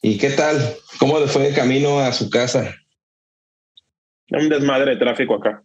¿Y qué tal? ¿Cómo le fue de camino a su casa? Un desmadre de tráfico acá.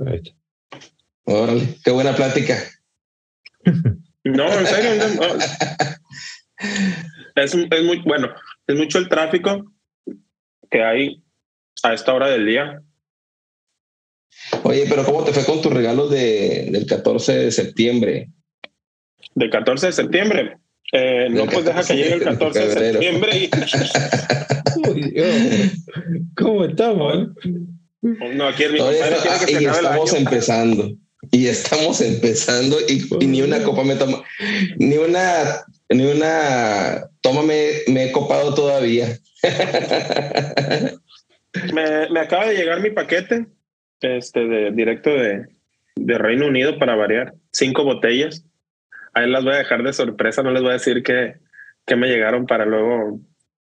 Right. Órale, qué buena plática. No, en serio. No, es, es, muy bueno. Es mucho el tráfico que hay a esta hora del día. Oye, pero ¿cómo te fue con tus regalos de, del 14 de septiembre? Del 14 de septiembre. Eh, no, pues deja que llegue el 14 de, de septiembre. Y... Uy, ¿Cómo estamos? No, aquí es mi Todavía compadre está- quiere que y el estamos empezando. Y estamos empezando y, y ni una copa me toma, ni una, ni una toma me, me he copado todavía. Me, me acaba de llegar mi paquete este, de, directo de, de Reino Unido para variar. Cinco botellas. Ahí las voy a dejar de sorpresa. No les voy a decir que, que me llegaron para luego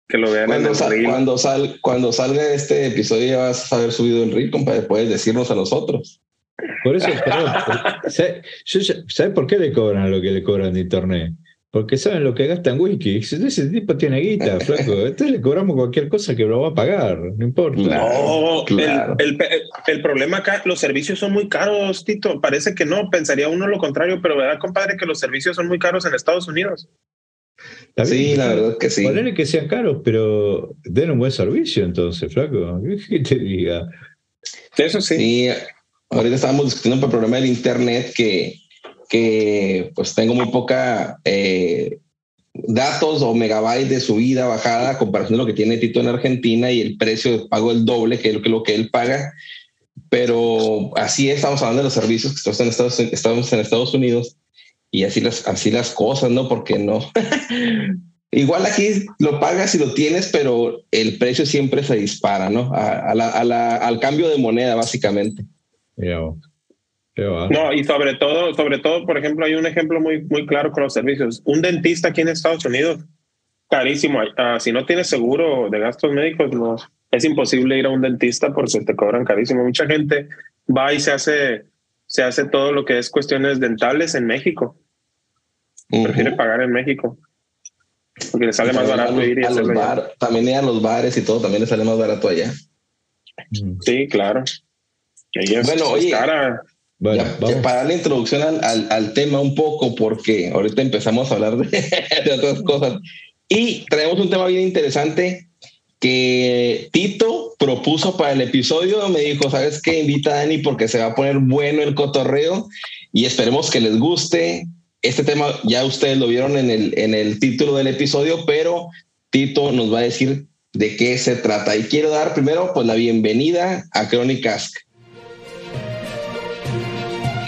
que lo vean en Cuando, el sal- reel. cuando, sal- cuando salga este episodio ya vas a haber subido el reel, compadre. Puedes decirnos a nosotros. Por eso, por- ¿sabe, yo ya- ¿sabe por qué le cobran lo que le cobran de internet? Porque saben lo que gastan whisky. Ese tipo tiene guita, flaco. Entonces le cobramos cualquier cosa que lo va a pagar, no importa. No, Claro. el, el- el problema acá, los servicios son muy caros, Tito. Parece que no, pensaría uno lo contrario, pero verdad, compadre, que los servicios son muy caros en Estados Unidos. Sí, la verdad que sí. Ponele que sean caros, pero den un buen servicio entonces, flaco. ¿Qué te diga? Eso sí. Sí, ahorita estábamos discutiendo por el problema del internet que, que pues tengo muy poca eh, datos o megabytes de subida, bajada, a comparación de lo que tiene Tito en Argentina y el precio de pago el doble que lo que, lo que él paga. Pero así es, estamos hablando de los servicios que estamos en Estados, estamos en Estados Unidos y así las, así las cosas, ¿no? Porque no. Igual aquí lo pagas y lo tienes, pero el precio siempre se dispara, ¿no? A- a la- a la- al cambio de moneda, básicamente. Qué va. No, y sobre todo, sobre todo, por ejemplo, hay un ejemplo muy, muy claro con los servicios. Un dentista aquí en Estados Unidos, carísimo. Ah, si no tienes seguro de gastos médicos, no, es imposible ir a un dentista porque te cobran carísimo. Mucha gente va y se hace, se hace todo lo que es cuestiones dentales en México. Prefiere Ujú. pagar en México. Porque le sale más a barato ir y a los hacerlo. allá. bar- También ir a los bares y todo, también le sale más barato allá. Sí, claro. Ella Bueno, es oye, cara. Bueno, ya, ya para darle introducción al, al- al tema un poco, porque ahorita empezamos a hablar de, de otras cosas. Y traemos un tema bien interesante que Tito propuso para el episodio. Me dijo, ¿sabes qué? Invita a Dani porque se va a poner bueno el cotorreo y esperemos que les guste. Este tema ya ustedes lo vieron en el, en el título del episodio, pero Tito nos va a decir de qué se trata. Y quiero dar primero pues la bienvenida a Crónicas.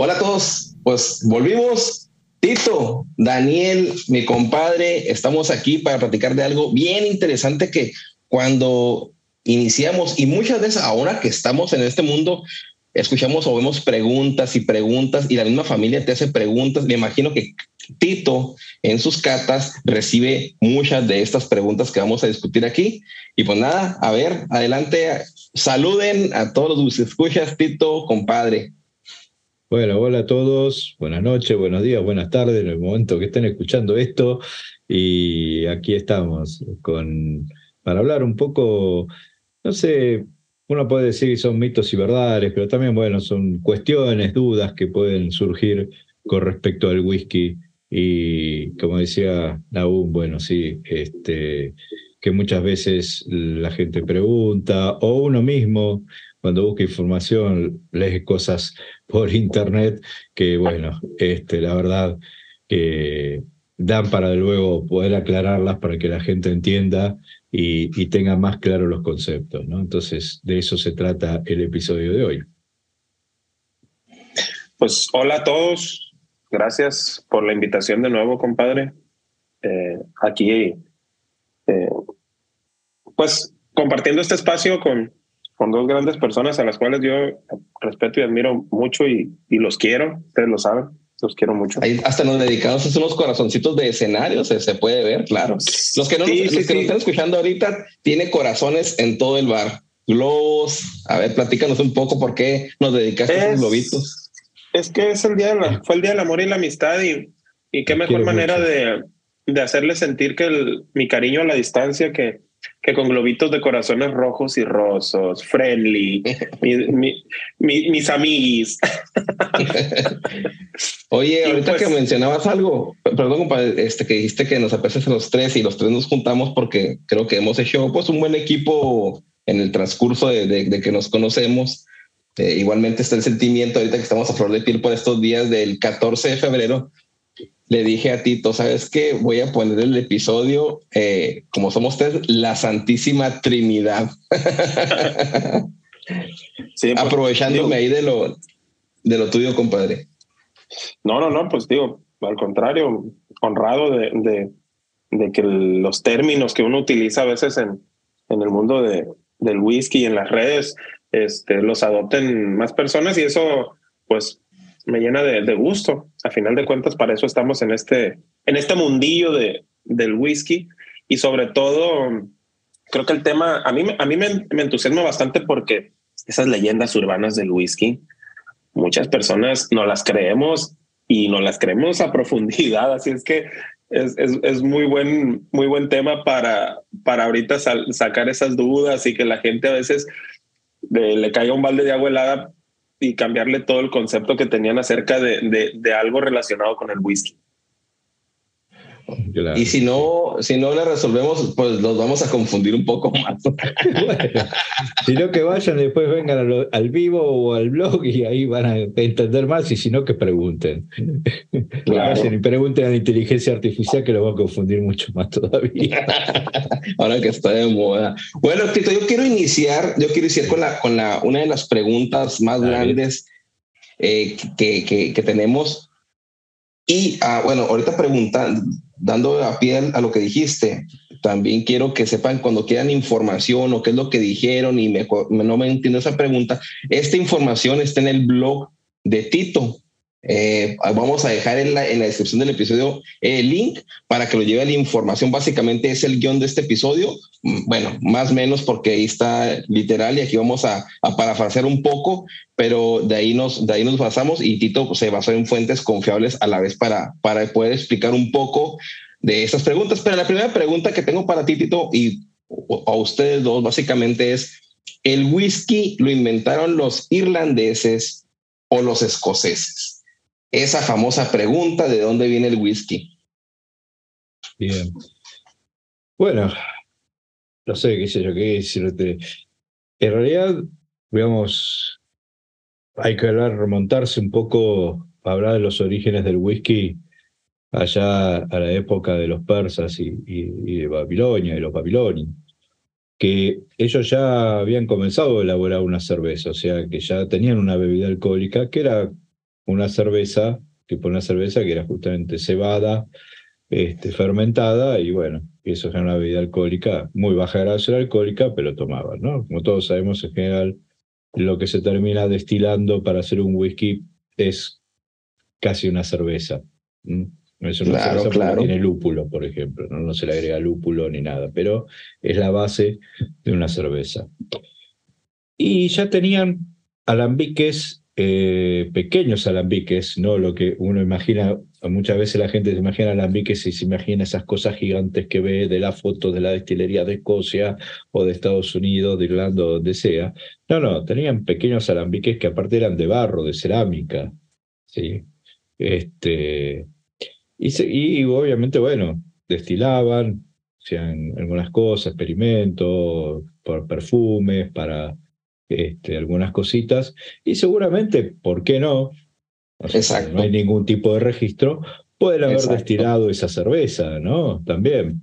Hola a todos, pues volvimos. Tito, Daniel, mi compadre, estamos aquí para platicar de algo bien interesante que cuando iniciamos y muchas veces ahora que estamos en este mundo, escuchamos o vemos preguntas y preguntas y la misma familia te hace preguntas. Me imagino que Tito en sus catas recibe muchas de estas preguntas que vamos a discutir aquí. Y pues nada, a ver, adelante, saluden a todos los que escuchas, Tito, compadre. Bueno, hola a todos, buenas noches, buenos días, buenas tardes, en el momento que estén escuchando esto. Y aquí estamos con, para hablar un poco no sé, uno puede decir que son mitos y verdades, pero también, bueno, son cuestiones, dudas que pueden surgir con respecto al whisky. Y como decía Nahum, bueno, sí, este, que muchas veces la gente pregunta, o uno mismo, cuando busca información, lee cosas por internet que, bueno, este, la verdad que dan para luego poder aclararlas para que la gente entienda y, tenga más claros los conceptos. ¿no? Entonces, de eso se trata el episodio de hoy. Pues hola a todos, gracias por la invitación de nuevo, compadre. Eh, aquí, eh, pues compartiendo este espacio con, con dos grandes personas a las cuales yo respeto y admiro mucho y, y los quiero, ustedes lo saben. Los quiero mucho. hasta los dedicados son unos corazoncitos de escenario, se, puede ver, claro. Los que no, los que están escuchando ahorita tiene corazones en todo el bar. Globos. A ver, platícanos un poco por qué nos dedicaste a esos globitos. Es que es el día de fue el día del amor y la amistad y, y qué mejor manera de, de hacerle sentir que el, mi cariño a la distancia que que con globitos de corazones rojos y rosos, friendly, mis amiguis. Oye, ahorita que pues mencionabas algo, perdón, compadre, este, que dijiste que nos aprecias a los tres y los tres nos juntamos porque creo que hemos hecho pues un buen equipo en el transcurso de, que nos conocemos. Eh, igualmente está el sentimiento ahorita que estamos a flor de piel por estos días del 14 de febrero, le dije a Tito, ¿sabes qué? Voy a poner el episodio, eh, como somos tres, la Santísima Trinidad. sí, pues, Aprovechándome ahí de lo, de lo tuyo, compadre. No, no, no, pues digo, al contrario, honrado de, de, que los términos que uno utiliza a veces en, en el mundo de, del whisky y en las redes, este, los adopten más personas y eso, pues me llena de, gusto. A final de cuentas, para eso estamos en este, en este mundillo de, del whisky y sobre todo, creo que el tema, a mí, a mí me, entusiasma bastante porque esas leyendas urbanas del whisky, muchas personas no las creemos y no las creemos a profundidad, así es que es, es, muy, buen, muy buen tema para, para ahorita sacar esas dudas y que la gente a veces le caiga un balde de agua helada y cambiarle todo el concepto que tenían acerca de, de, algo relacionado con el whisky. Y si no, si no le resolvemos, pues los vamos a confundir un poco más. si no que vayan, después vengan al vivo o al blog y ahí van a entender más, y si no, que pregunten. Vayan y pregunten a la inteligencia artificial que los va a confundir mucho más todavía. Ahora que está de moda. Bueno, Tito, yo quiero iniciar, yo quiero iniciar con la, con la, una de las preguntas más grandes eh, que, que, que tenemos y ah, bueno, ahorita preguntando, dando a pie a lo que dijiste, también quiero que sepan cuando quieran información o qué es lo que dijeron y me, no me entiendo esa pregunta, esta información está en el blog de Tito. Eh, vamos a dejar en la, en la, descripción del episodio el link para que lo lleve la información. Básicamente es el guion de este episodio. Mm, bueno, más o menos porque ahí está literal y aquí vamos a, parafrasear un poco, pero de ahí nos, de ahí nos basamos y Tito se basó en fuentes confiables a la vez para, para poder explicar un poco de estas preguntas. Pero la primera pregunta que tengo para ti, Tito, y a ustedes dos, básicamente es, ¿el whisky lo inventaron los irlandeses o los escoceses? Esa famosa pregunta de dónde viene el whisky. Bien. Bueno, no sé qué sé yo qué decirte. En realidad, digamos, hay que hablar, remontarse un poco hablar de los orígenes del whisky allá a la época de los persas y, y de Babilonia, y los babilonios, que ellos ya habían comenzado a elaborar una cerveza, o sea, que ya tenían una bebida alcohólica que era una cerveza, tipo una cerveza que era justamente cebada, este, fermentada, y bueno, eso era una bebida alcohólica, muy baja grasa alcohólica, pero tomaban, ¿no? Como todos sabemos, en general, lo que se termina destilando para hacer un whisky es casi una cerveza. Es una cerveza claro. tiene lúpulo, por ejemplo, ¿no? no se le agrega lúpulo ni nada, pero es la base de una cerveza. Y ya tenían alambiques eh, pequeños alambiques, ¿no? Lo que uno imagina, muchas veces la gente se imagina alambiques y se imagina esas cosas gigantes que ve de la foto de la destilería de Escocia o de Estados Unidos, de Irlanda, donde sea. No, no, tenían pequeños alambiques que aparte eran de barro, de cerámica, ¿sí? Este, y, y obviamente, bueno, destilaban, hacían algunas cosas, experimentos, por perfumes, para este, algunas cositas, y seguramente, ¿por qué no? Exacto. No hay ningún tipo de registro, pueden haber destilado esa cerveza, ¿no? También.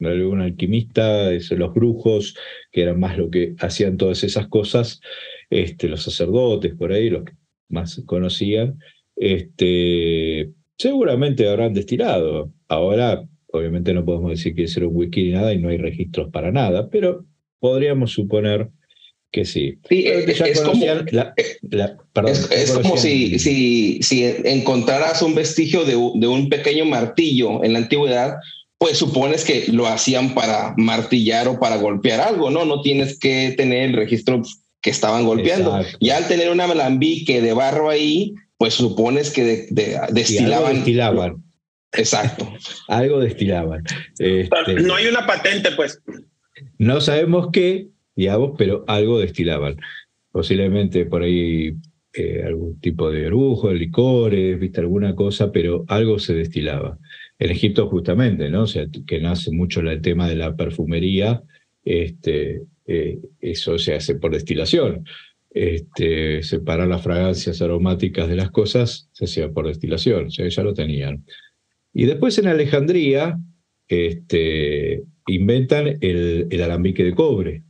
Algún alquimista, los brujos, que eran más lo que hacían todas esas cosas, este, los sacerdotes por ahí, los que más conocían, este, seguramente habrán destilado. Ahora, obviamente no podemos decir que es un whisky ni nada y no hay registros para nada, pero podríamos suponer que sí. es, como, es, como si, si, si, encontraras un vestigio de, de, un pequeño martillo en la antigüedad, pues supones que lo hacían para martillar o para golpear algo, ¿no? No tienes que tener el registro que estaban golpeando. Y al tener una alambique de barro ahí, pues supones que de, destilaban. destilaban. Exacto. algo destilaban. Este, no hay una patente, pues. No sabemos qué, digamos, pero algo destilaban. Posiblemente por ahí eh, algún tipo de brujo, licores, viste alguna cosa, pero algo se destilaba. En Egipto justamente, ¿no? Que nace mucho el tema de la perfumería, este, eh, eso se hace por destilación. Este, separar las fragancias aromáticas de las cosas se hacía por destilación, o ya lo tenían. Y después en Alejandría este, inventan el, el alambique de cobre,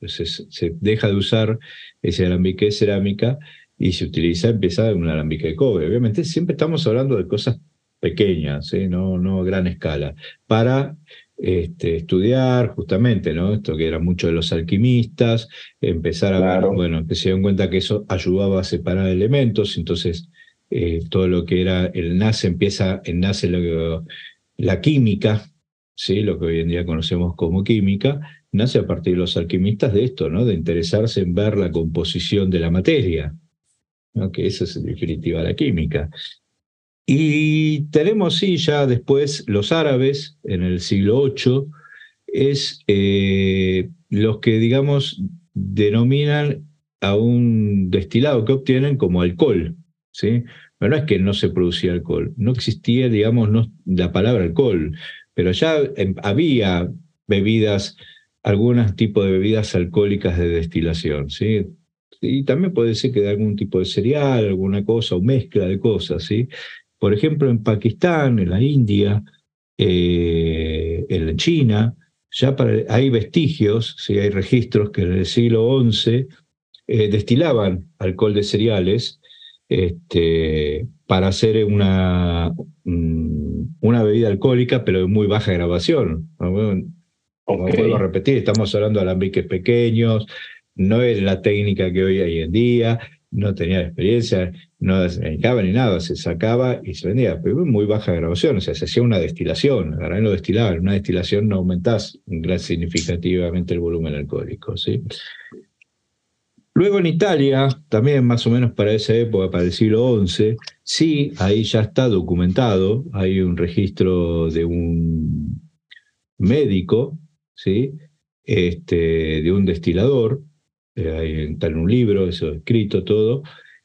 entonces se deja de usar ese alambique de cerámica y se utiliza, empieza un alambique de cobre. Obviamente siempre estamos hablando de cosas pequeñas, ¿eh? no, no a gran escala, para este, estudiar justamente, ¿no? Esto que era mucho de los alquimistas, empezar a ver, bueno, que se dieron cuenta que eso ayudaba a separar elementos, entonces eh, todo lo que era el nace empieza, en nace la química, ¿sí? lo que hoy en día conocemos como química, nace a partir de los alquimistas de esto, ¿no? de interesarse en ver la composición de la materia, ¿no? que eso es en definitiva la química. Y tenemos, sí, ya después los árabes en el siglo VIII, es eh, los que, digamos, denominan a un destilado que obtienen como alcohol, ¿sí? Pero no es que no se producía alcohol, no existía, digamos, no, la palabra alcohol, pero ya em, había bebidas, algunos tipos de bebidas alcohólicas de destilación, ¿sí? Y también puede ser que de algún tipo de cereal, alguna cosa, o mezcla de cosas, ¿sí? Por ejemplo, en Pakistán, en la India, eh, en China, ya hay vestigios, ¿sí? hay registros que en el siglo XI eh, destilaban alcohol de cereales este, para hacer una, mm, una bebida alcohólica, pero de muy baja grabación. Como vuelvo a repetir, estamos hablando de alambiques pequeños, no es la técnica que hoy, hoy en día, no tenía experiencia, no se dedicaba ni nada, se sacaba y se vendía, pero muy baja grabación, o sea, se hacía una destilación, ahora lo destilaban, una destilación no aumentás significativamente el volumen alcohólico, ¿sí? Luego en Italia, también más o menos para esa época, para el siglo XI, sí, ahí ya está documentado, hay un registro de un médico, ¿sí? Este, de un destilador, eh, está en un libro, eso escrito todo,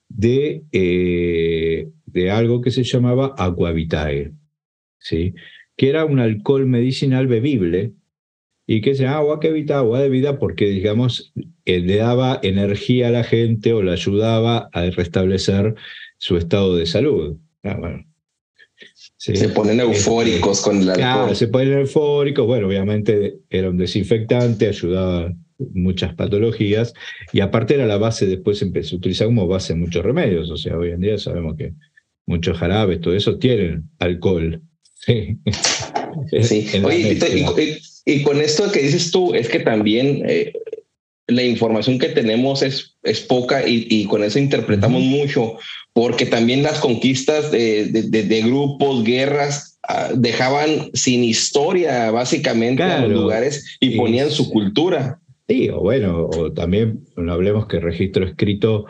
de, eh, de algo que se llamaba aquavitae, ¿sí? que era un alcohol medicinal bebible y que se agua que evita agua de vida porque, digamos, eh, le daba energía a la gente o le ayudaba a restablecer su estado de salud. Ah, se ponen este, eufóricos con el alcohol. se ponen eufóricos. Bueno, obviamente era un desinfectante, ayudaba muchas patologías y aparte era la base, después se empezó a utilizar como base en muchos remedios. O sea, hoy en día sabemos que muchos jarabes, todo eso tienen alcohol. Sí. sí. Oye, y, con esto que dices tú, es que también eh, la información que tenemos es, es poca y, con eso interpretamos mucho, porque también las conquistas de, de, grupos, guerras, ah, dejaban sin historia básicamente a los lugares y ponían su cultura. Sí, o bueno, o también no hablemos que registro escrito,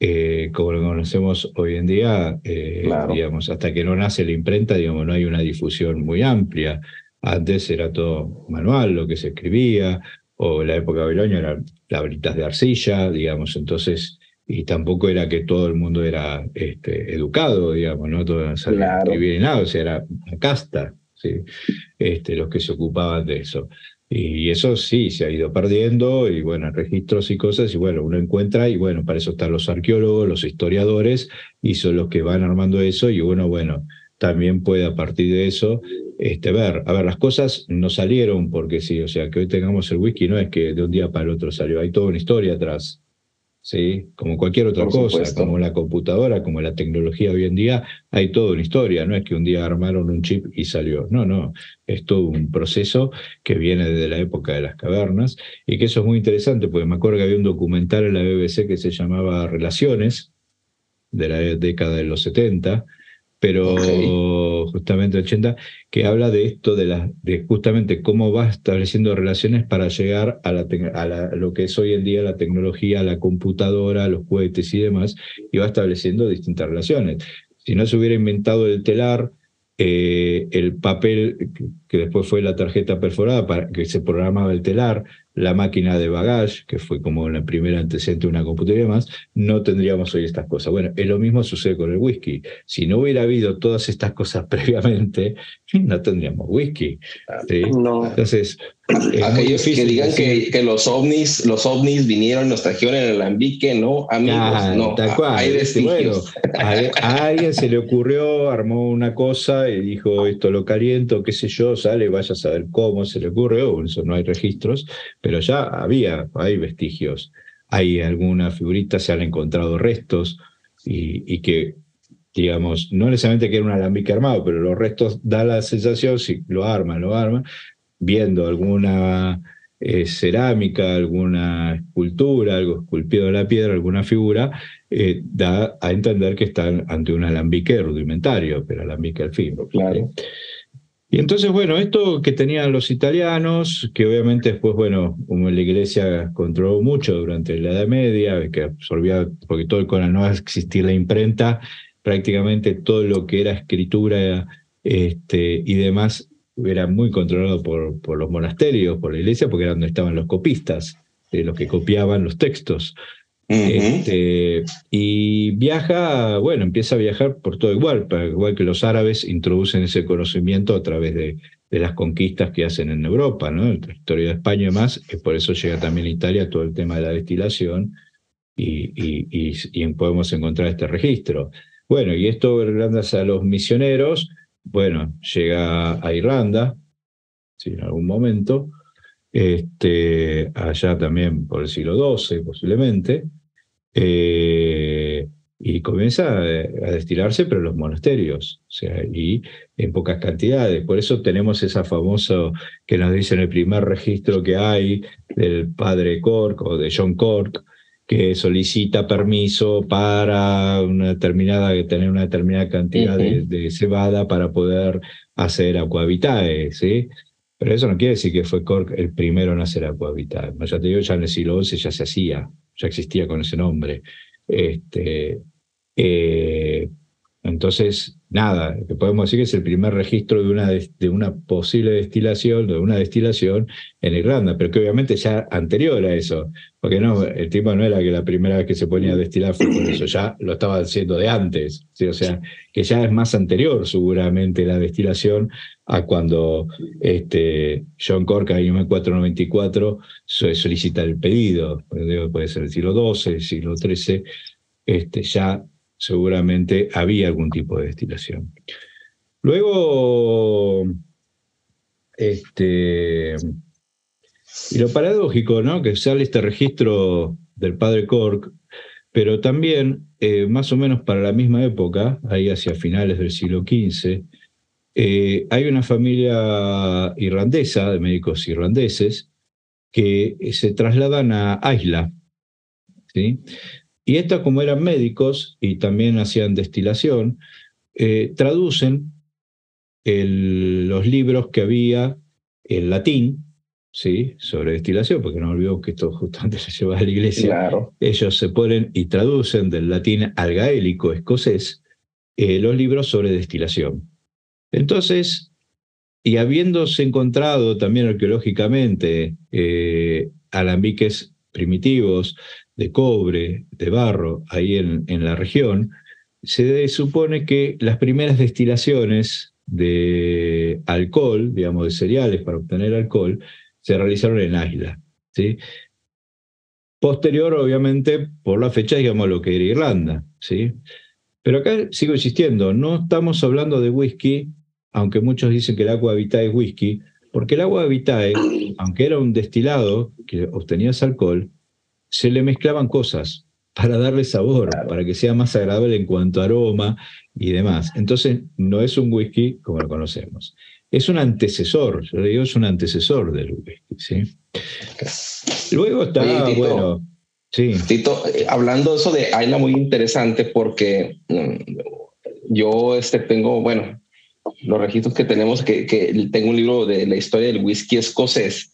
eh, como lo conocemos hoy en día, eh, digamos, hasta que no nace la imprenta, digamos, no hay una difusión muy amplia. Antes era todo manual lo que se escribía, o la época babilonia eran tablitas de arcilla, digamos, entonces, y tampoco era que todo el mundo era este, educado, digamos, no todo sabía escribir nada, o sea, era una casta, ¿sí? este, los que se ocupaban de eso. Y eso sí, se ha ido perdiendo, y bueno, registros y cosas, y bueno, uno encuentra, y bueno, para eso están los arqueólogos, los historiadores, y son los que van armando eso, y uno, bueno, también puede a partir de eso este, ver, a ver, las cosas no salieron porque sí, o sea, que hoy tengamos el whisky no es que de un día para el otro salió, hay toda una historia atrás. ¿sí? Como cualquier otra cosa, como la computadora, como la tecnología hoy en día, hay toda una historia, no es que un día armaron un chip y salió, no, no, es todo un proceso que viene desde la época de las cavernas y que eso es muy interesante, porque me acuerdo que había un documental en la BBC que se llamaba Relaciones, de la década de los 70, pero justamente 80, que habla de esto, de, la, de justamente cómo va estableciendo relaciones para llegar a, la, a, lo que es hoy en día la tecnología, la computadora, los cohetes y demás, y va estableciendo distintas relaciones. Si no se hubiera inventado el telar, eh, el papel, que después fue la tarjeta perforada, para que se programaba el telar, la máquina de bagage, que fue como la primera antecedente de una computadora y demás, no tendríamos hoy estas cosas. Bueno, es lo mismo sucede con el whisky. Si no hubiera habido todas estas cosas previamente, no tendríamos whisky. Entonces, aquellos que digan que, los ovnis, los ovnis vinieron nos trajeron en el alambique, no, amigos, ah, no. Hay vestigios. a, alguien se le ocurrió, armó una cosa y dijo esto lo caliento, qué sé yo, sale, vaya a saber cómo se le ocurrió, eso no hay registros, pero ya había, hay vestigios. Hay algunas figuritas, se han encontrado restos y, que, digamos, no necesariamente que era un alambique armado, pero los restos da la sensación, si lo arman, lo arman, viendo alguna eh, cerámica, alguna escultura, algo esculpido en la piedra, alguna figura, eh, da a entender que están ante un alambique rudimentario, pero alambique al fin. Claro. Y entonces, bueno, esto que tenían los italianos, que obviamente después, bueno, como la iglesia controló mucho durante la Edad Media, que absorbía, porque todo con la no existir la imprenta, prácticamente todo lo que era escritura este, y demás era muy controlado por, por los monasterios, por la iglesia, porque era donde estaban los copistas, los que copiaban los textos. Este, y viaja, bueno, empieza a viajar por todo igual, igual que los árabes introducen ese conocimiento a través de, las conquistas que hacen en Europa, ¿no? El territorio de España y que por eso llega también a Italia todo el tema de la destilación y, podemos encontrar este registro. Bueno, y esto gracias a los misioneros, bueno, llega a Irlanda, en algún momento, este, allá también por el siglo XII posiblemente, eh, y comienza a, destilarse, pero en los monasterios, o sea, y en pocas cantidades. Por eso tenemos esa famosa que nos dicen el primer registro que hay del padre Cork o de John Cork, que solicita permiso para una determinada, tener una determinada cantidad de, cebada para poder hacer aquavitae, ¿sí? Pero eso no quiere decir que fue Cork el primero en hacer aquavitae. Ya te digo, ya en el siglo XI ya se hacía, ya existía con ese nombre. Este, eh, entonces, nada, podemos decir que es el primer registro de una, de una posible destilación, de una destilación en Irlanda, pero que obviamente ya anterior a eso, porque no, el tipo no era que la primera vez que se ponía a destilar fue por eso, ya lo estaba haciendo de antes, o sea, que ya es más anterior seguramente la destilación a cuando este, John Cork en 1494 solicita el pedido, puede ser el siglo XII, el siglo XIII, este, ya seguramente había algún tipo de destilación. Luego, este, y lo paradójico, ¿no? Que sale este registro del padre Cork, pero también, eh, más o menos para la misma época, ahí hacia finales del siglo XV, eh, hay una familia irlandesa, de médicos irlandeses, que se trasladan a Isla, ¿sí? Y estas, como eran médicos y también hacían destilación, eh, traducen los libros que había en latín, ¿sí? sobre destilación, porque no olvidemos que esto justamente se lleva a la iglesia. Ellos se ponen y traducen del latín al gaélico escocés eh, los libros sobre destilación. Entonces, y habiéndose encontrado también arqueológicamente eh, alambiques primitivos de cobre, de barro, ahí en, en la región, se supone que las primeras destilaciones de alcohol, digamos, de cereales para obtener alcohol, se realizaron en Isla. ¿sí? Posterior, obviamente, por la fecha, digamos, lo que era Irlanda. ¿sí? Pero acá sigo insistiendo, no estamos hablando de whisky, aunque muchos dicen que el agua vitae es whisky, porque el agua vitae, aunque era un destilado que obtenías alcohol, se le mezclaban cosas para darle sabor, para que sea más agradable en cuanto a aroma y demás. Entonces, no es un whisky como lo conocemos. Es un antecesor, yo le digo, es un antecesor del whisky. ¿sí? Luego está, bueno. Sí. Tito, eh, hablando de eso de Ayla, muy interesante porque mm, yo este, tengo, bueno, los registros que tenemos, que, que tengo un libro de la historia del whisky escocés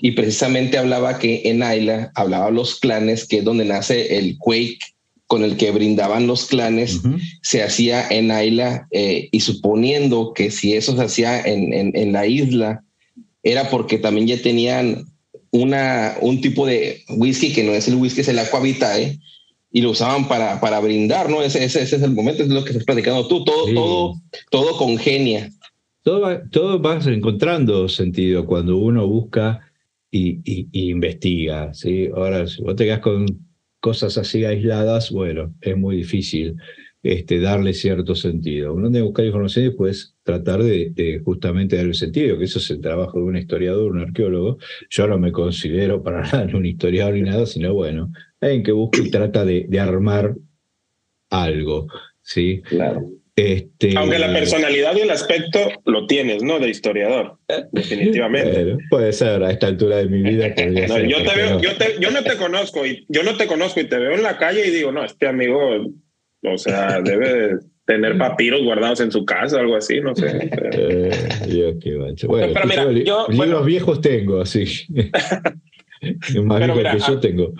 y precisamente hablaba que en Ayla hablaba los clanes, que es donde nace el Quake con el que brindaban los clanes, se hacía en Ayla eh, y suponiendo que si eso se hacía en, en, la isla, era porque también ya tenían una, un tipo de whisky que no es el whisky, es el aqua vitae, y lo usaban para, para brindar, ¿no? Ese, ese, ese, es el momento, es lo que estás platicando tú, todo, todo, todo congenia. Todo, todo vas encontrando sentido cuando uno busca y, investiga. ¿sí? Ahora, si vos te quedas con cosas así aisladas, bueno, es muy difícil este, darle cierto sentido. Uno debe buscar información y después tratar de, justamente darle sentido, que eso es el trabajo de un historiador, un arqueólogo. Yo no me considero para nada un historiador ni nada, sino bueno, alguien que busca y trata de, de armar algo. ¿sí? Claro. Este... Aunque la personalidad y el aspecto lo tienes, ¿no? De historiador, definitivamente. puede ser, a esta altura de mi vida. no, yo, te veo, yo, te, yo, no te conozco y yo no te conozco y te veo en la calle y digo, no, este amigo, o sea, debe tener papiros guardados en su casa algo así, no sé. Eh, yo qué Bueno, pero mira, yo, libros viejos tengo, así. más viejos que yo tengo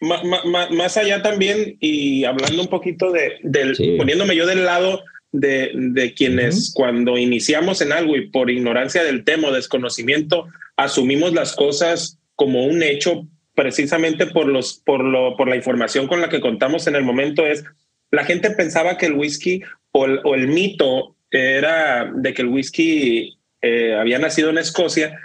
más allá también, y hablando un poquito de, del, poniéndome yo del lado de, de quienes cuando iniciamos en algo y por ignorancia del tema o desconocimiento, asumimos las cosas como un hecho precisamente por, los, por, lo, por la información con la que contamos en el momento es, la gente pensaba que el whisky o el, o el mito era de que el whisky eh, había nacido en Escocia,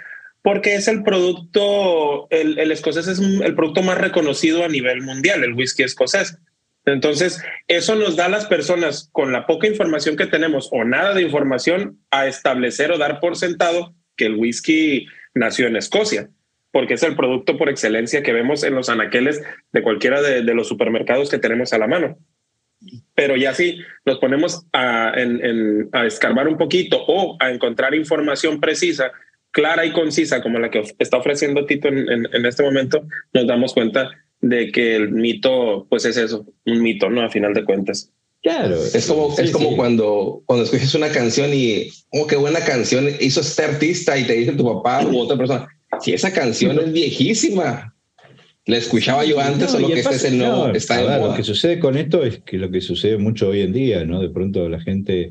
porque es el producto, el, escocés es el producto más reconocido a nivel mundial, el whisky escocés. Entonces, eso nos da a las personas con la poca información que tenemos o nada de información a establecer o dar por sentado que el whisky nació en Escocia, porque es el producto por excelencia que vemos en los anaqueles de cualquiera de, los supermercados que tenemos a la mano. Pero ya si nos ponemos a, a escarbar un poquito o a encontrar información precisa, clara y concisa, como la que está ofreciendo Tito en, en este momento, nos damos cuenta de que el mito, pues es eso, un mito, ¿no? A final de cuentas. Claro. Es como, es como cuando, cuando escuchas una canción y, oh, qué buena canción hizo este artista y te dice tu papá u otra persona, si esa canción es viejísima, la escuchaba yo antes o lo que este es el nuevo, está Lo que sucede con esto es que lo que sucede mucho hoy en día, ¿no? De pronto la gente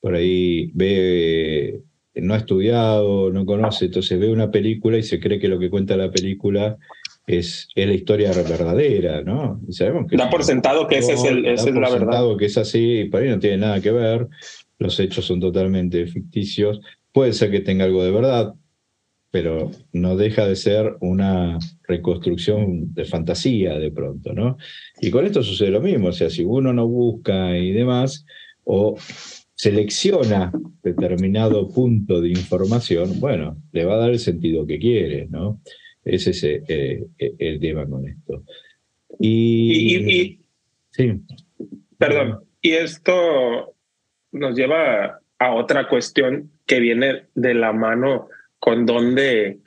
por ahí ve, no ha estudiado, no conoce, entonces ve una película y se cree que lo que cuenta la película es, es la historia verdadera, ¿no? Y sabemos que da por sentado que esa es, el, esa es la verdad. que es así, para mí no tiene nada que ver, los hechos son totalmente ficticios, puede ser que tenga algo de verdad, pero no deja de ser una reconstrucción de fantasía de pronto, ¿no? Y con esto sucede lo mismo, o sea, si uno no busca y demás, o selecciona determinado punto de información, bueno, le va a dar el sentido que quiere, ¿no? Ese es eh, eh, el tema con esto. Y, sí. Perdón, y esto nos lleva a otra cuestión que viene de la mano con dónde,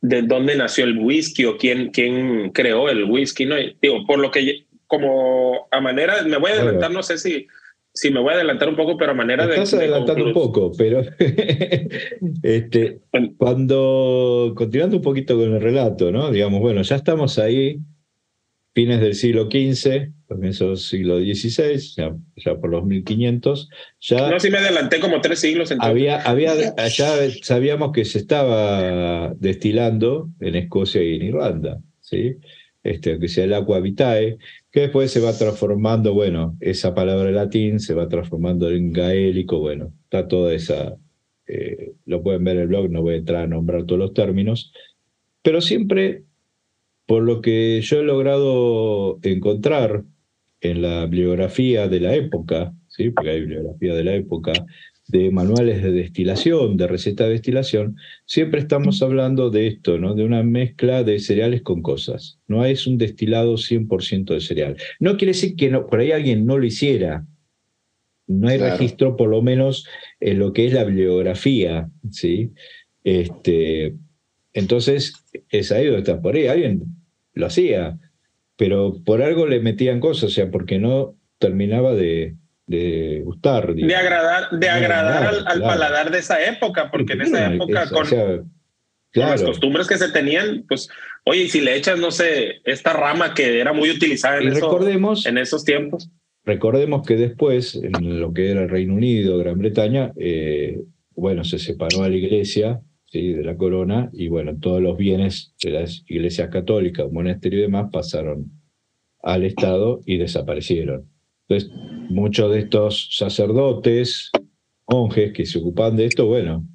de dónde nació el whisky o quién, quién creó el whisky, ¿no? Digo, por lo que como a manera, me voy a adelantar, no sé si Sí, me voy a adelantar un poco, pero a manera de. Estás adelantando un poco, pero este, cuando. Continuando un poquito con el relato, ¿no? Digamos, bueno, ya estamos ahí, fines del siglo XV, comienzos del siglo XVI, ya, por los 1500. Ya no, sí me adelanté como tres siglos. Había, había, ya sabíamos que se estaba destilando en Escocia y en Irlanda, ¿sí? Este, que sea el agua vitae, que después se va transformando, bueno, esa palabra latín se va transformando en gaélico, bueno, está toda esa, eh, lo pueden ver en el blog, no voy a entrar a nombrar todos los términos, pero siempre, por lo que yo he logrado encontrar en la bibliografía de la época, ¿sí? porque hay bibliografía de la época, de manuales de destilación, de receta de destilación, siempre estamos hablando de esto, ¿no? De una mezcla de cereales con cosas. No es un destilado 100% de cereal. No quiere decir que no, por ahí alguien no lo hiciera. No hay registro, por lo menos, en lo que es la bibliografía, ¿sí? Este, entonces, es ahí donde está. Por ahí alguien lo hacía, pero por algo le metían cosas, o sea, porque no terminaba de, de gustar. De agradar, de agradar al, paladar de esa época, porque en esa época con, las costumbres que se tenían, pues, oye, si le echas, no sé, esta rama que era muy utilizada en, recordemos, en esos tiempos. Recordemos que después, en lo que era el Reino Unido, Gran Bretaña, eh, bueno, se separó a la iglesia ¿sí? de la corona y bueno, todos los bienes de las iglesias católicas, monasterio y demás pasaron al Estado y desaparecieron. Entonces, muchos de estos sacerdotes, monjes que se ocupaban de esto, bueno,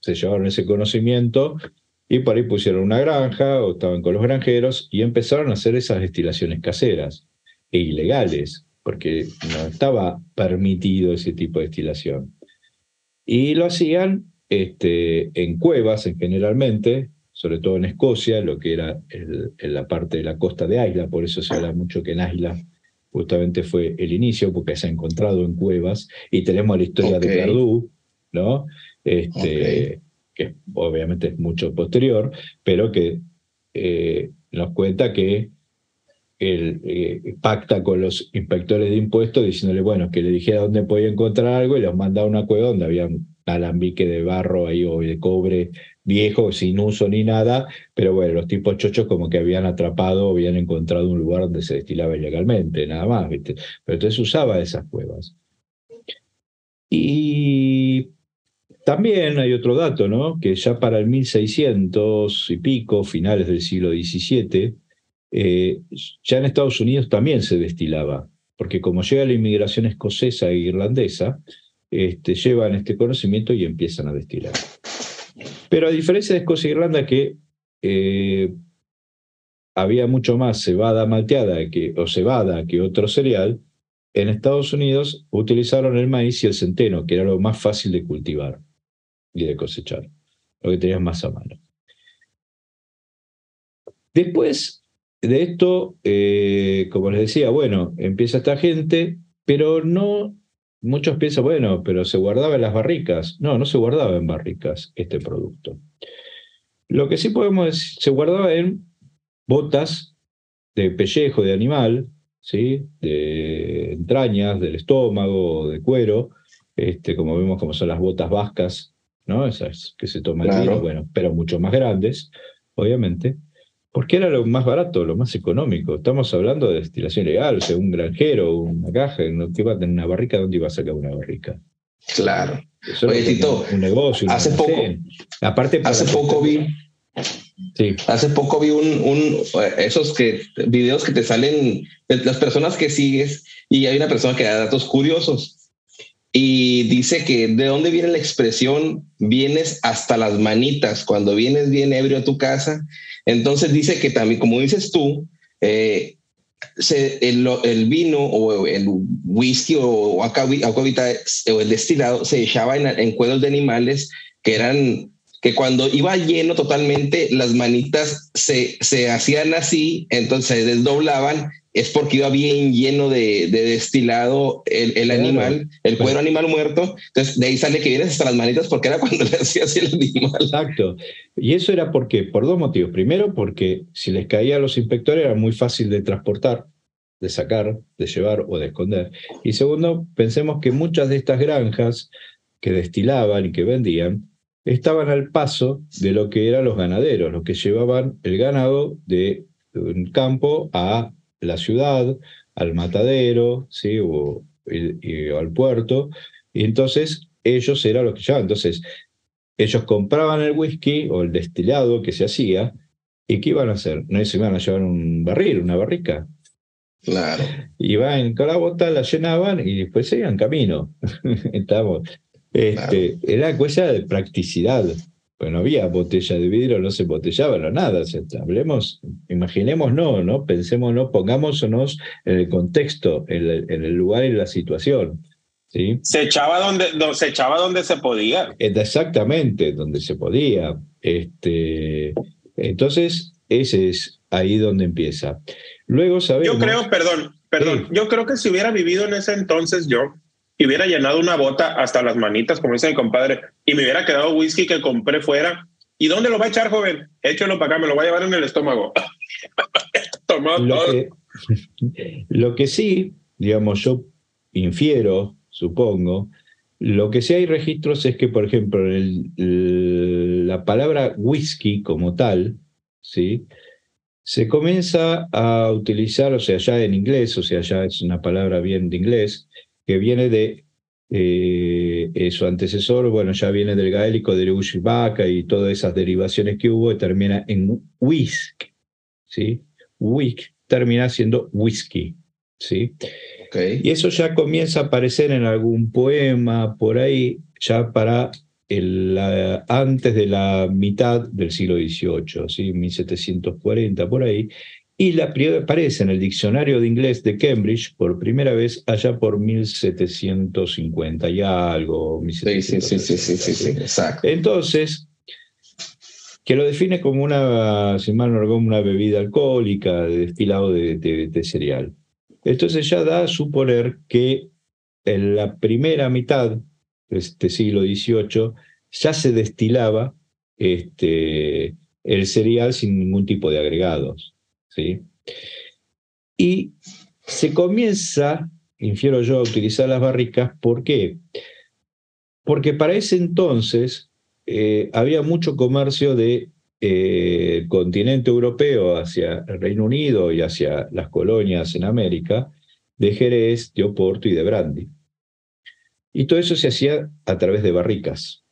se llevaron ese conocimiento y por ahí pusieron una granja o estaban con los granjeros y empezaron a hacer esas destilaciones caseras e ilegales, porque no estaba permitido ese tipo de destilación. Y lo hacían este, en cuevas en generalmente, sobre todo en Escocia, lo que era en la parte de la costa de Isla, por eso se habla mucho que en Isla justamente fue el inicio, porque se ha encontrado en cuevas, y tenemos la historia de Cardú, ¿no? Este, que obviamente es mucho posterior, pero que eh, nos cuenta que él eh, pacta con los inspectores de impuestos diciéndole, bueno, que le dijera dónde podía encontrar algo y los manda a una cueva donde había un alambique de barro ahí o de cobre viejo, sin uso ni nada, pero bueno, los tipos chochos como que habían atrapado, habían encontrado un lugar donde se destilaba ilegalmente, nada más, ¿viste? Pero entonces usaba esas cuevas. Y también hay otro dato, ¿no? Que ya para el 1600 y pico, finales del siglo XVII, eh, ya en Estados Unidos también se destilaba, porque como llega la inmigración escocesa e irlandesa, este, llevan este conocimiento y empiezan a destilar. Pero a diferencia de Escocia e Irlanda, que eh, había mucho más cebada malteada que, o cebada que otro cereal, en Estados Unidos utilizaron el maíz y el centeno, que era lo más fácil de cultivar y de cosechar, lo que tenías más a mano. Después de esto, eh, como les decía, bueno, empieza esta gente, pero no, muchos piensan, bueno, pero se guardaba en las barricas. No, no se guardaba en barricas este producto. Lo que sí podemos decir, se guardaba en botas de pellejo de animal, ¿sí? de entrañas, del estómago, de cuero, este, como vemos como son las botas vascas, ¿no? esas que se toman el vino, bueno, pero mucho más grandes, obviamente, porque era lo más barato, lo más económico. Estamos hablando de destilación legal, o sea, un granjero, una caja, que va a tener una barrica? ¿Dónde iba a sacar una barrica? Claro. Oye, Tito, un negocio. hace poco, aparte hace poco vi, Sí. Hace poco vi un, un, esos que videos que te salen de las personas que sigues y hay una persona que da datos curiosos y dice que de dónde viene la expresión vienes hasta las manitas cuando vienes bien ebrio a tu casa. Entonces dice que también, como dices tú, eh, el, vino o el whisky o, acá, o el destilado se echaba en, en cueros de animales que eran que cuando iba lleno totalmente, las manitas se, se hacían así, entonces se desdoblaban, es porque iba bien lleno de, de destilado el, el animal, el cuero animal muerto. Entonces, de ahí sale que vienes hasta las manitas porque era cuando le hacía así el animal. Exacto. Y eso era porque, por dos motivos. Primero, porque si les caía a los inspectores era muy fácil de transportar, de sacar, de llevar o de esconder. Y segundo, pensemos que muchas de estas granjas que destilaban y que vendían, estaban al paso de lo que eran los ganaderos, los que llevaban el ganado de un campo a la ciudad, al matadero, ¿sí? o, al puerto, y entonces ellos eran los que llevaban. Entonces, ellos compraban el whisky o el destilado que se hacía, ¿y qué iban a hacer? No se iban a llevar un barril, una barrica. Claro. Iban con la bota, la llenaban y después seguían camino. Estamos. Este, Era cosa de practicidad. Pues no había botella de vidrio, no se embotellaba, no nada. hablemos, imaginemos no, ¿no? Pensémonos, pongámonos en el contexto, en el, en el lugar y la situación. ¿sí? Se echaba donde, se echaba donde se podía. Exactamente, donde se podía. Este, entonces, ese es ahí donde empieza. Luego sabemos. Yo creo, perdón, perdón, yo creo que si hubiera vivido en ese entonces yo, y hubiera llenado una bota hasta las manitas, como dice mi compadre, y me hubiera quedado whisky que compré fuera. ¿Y dónde lo va a echar, joven? Échalo para acá, me lo va a llevar en el estómago. lo, que, lo que sí, digamos, yo infiero, supongo, lo que sí hay registros es que, por ejemplo, el, la palabra whisky como tal, ¿sí? se comienza a utilizar, o sea, ya en inglés, o sea, ya es una palabra bien de inglés, que viene de eh, su antecesor, bueno, ya viene del gaélico de Ushibaka y todas esas derivaciones que hubo, y termina en whisk, ¿sí? Whisk termina siendo whisky, ¿sí? Y eso ya comienza a aparecer en algún poema por ahí, ya para el, antes de la mitad del siglo XVIII, ¿sí? 1740 por ahí, y la aparece en el diccionario de inglés de Cambridge por primera vez allá por 1750 y algo. Sí, sí, sí, sí, sí, sí, exacto. Entonces, que lo define como una, si mal no una bebida alcohólica de destilado de, de, cereal. Entonces ya da a suponer que en la primera mitad de este siglo XVIII ya se destilaba este, el cereal sin ningún tipo de agregados. ¿Sí? Y se comienza, infiero yo, a utilizar las barricas. ¿Por qué? Porque para ese entonces eh, había mucho comercio de eh, continente europeo hacia el Reino Unido y hacia las colonias en América, de Jerez, de Oporto y de Brandy. Y todo eso se hacía a través de barricas.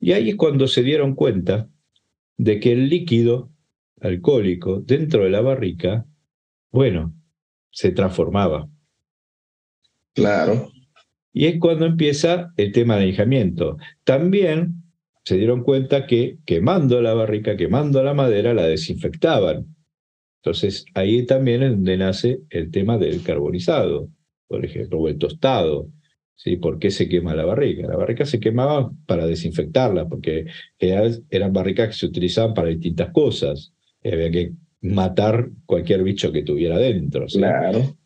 Y ahí es cuando se dieron cuenta de que el líquido alcohólico dentro de la barrica, bueno, se transformaba. Claro. Y es cuando empieza el tema del añejamiento. También se dieron cuenta que quemando la barrica, quemando la madera, la desinfectaban. Entonces ahí también es donde nace el tema del carbonizado, por ejemplo, o el tostado. ¿sí? ¿Por qué se quema la barrica? La barrica se quemaba para desinfectarla, porque eran barricas que se utilizaban para distintas cosas. Había que matar cualquier bicho que tuviera dentro. Claro.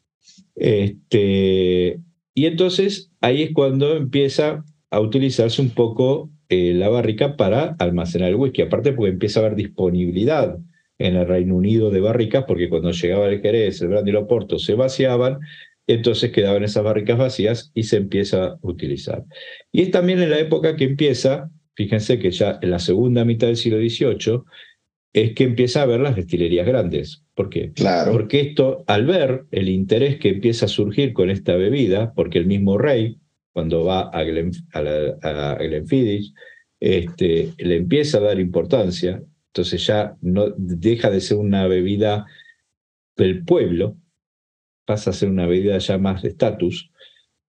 Este, y entonces ahí es cuando empieza a utilizarse un poco eh, la barrica para almacenar el whisky. Aparte porque empieza a haber disponibilidad en el Reino Unido de barricas, porque cuando llegaba el Jerez, el Brandy y el Oporto se vaciaban, entonces quedaban esas barricas vacías y se empieza a utilizar. Y es también en la época que empieza, fíjense que ya en la segunda mitad del siglo XVIII, es que empieza a ver las destilerías grandes. ¿Por qué? Claro. Porque esto, al ver el interés que empieza a surgir con esta bebida, porque el mismo rey, cuando va a, Glen, a, Glenfiddich, este, le empieza a dar importancia, entonces ya no deja de ser una bebida del pueblo, pasa a ser una bebida ya más de estatus.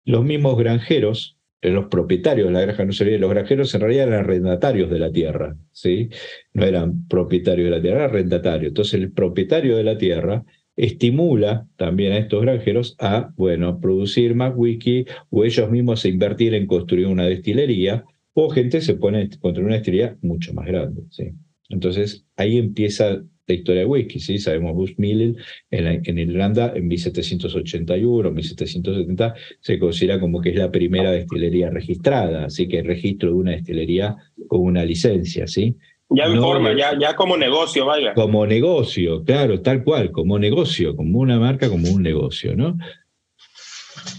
Los mismos granjeros los propietarios de la granja no serían los granjeros en realidad eran arrendatarios de la tierra, ¿sí? No eran propietarios de la tierra, eran arrendatarios. Entonces el propietario de la tierra estimula también a estos granjeros a, bueno, producir más whisky o ellos mismos a invertir en construir una destilería o gente se pone a construir una destilería mucho más grande, ¿sí? Entonces ahí empieza la historia de whisky, ¿sí? Sabemos Mill en, en, Irlanda en 1781, 1770 se considera como que es la primera destilería registrada, así que el registro de una destilería con una licencia, ¿sí? Ya en forma, ya, ya como negocio, vaya. Como negocio, claro, tal cual, como negocio, como una marca, como un negocio, ¿no?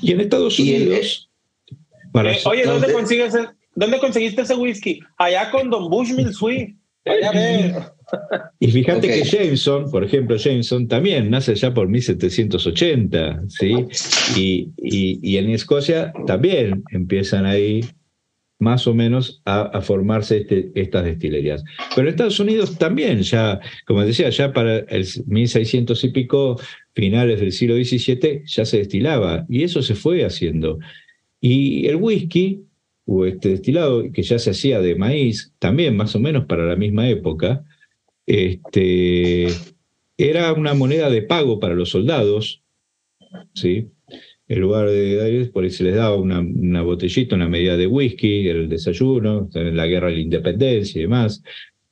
Y en Estados Unidos... Eh, oye, ¿dónde, consigues, ¿dónde conseguiste ese whisky? Allá con Don Bushmill Sweet. Allá ve. Y fíjate que Jameson, por ejemplo, Jameson también nace ya por 1780, ¿sí? Y, y, en Escocia también empiezan ahí más o menos a, formarse este, estas destilerías. Pero en Estados Unidos también, ya, como decía, ya para el 1600 y pico, finales del siglo XVII, ya se destilaba y eso se fue haciendo. Y el whisky, o este destilado, que ya se hacía de maíz, también más o menos para la misma época, este, era una moneda de pago para los soldados, ¿sí? En lugar de por ahí se les daba una, una botellita, una medida de whisky, el desayuno, en la guerra de la independencia y demás.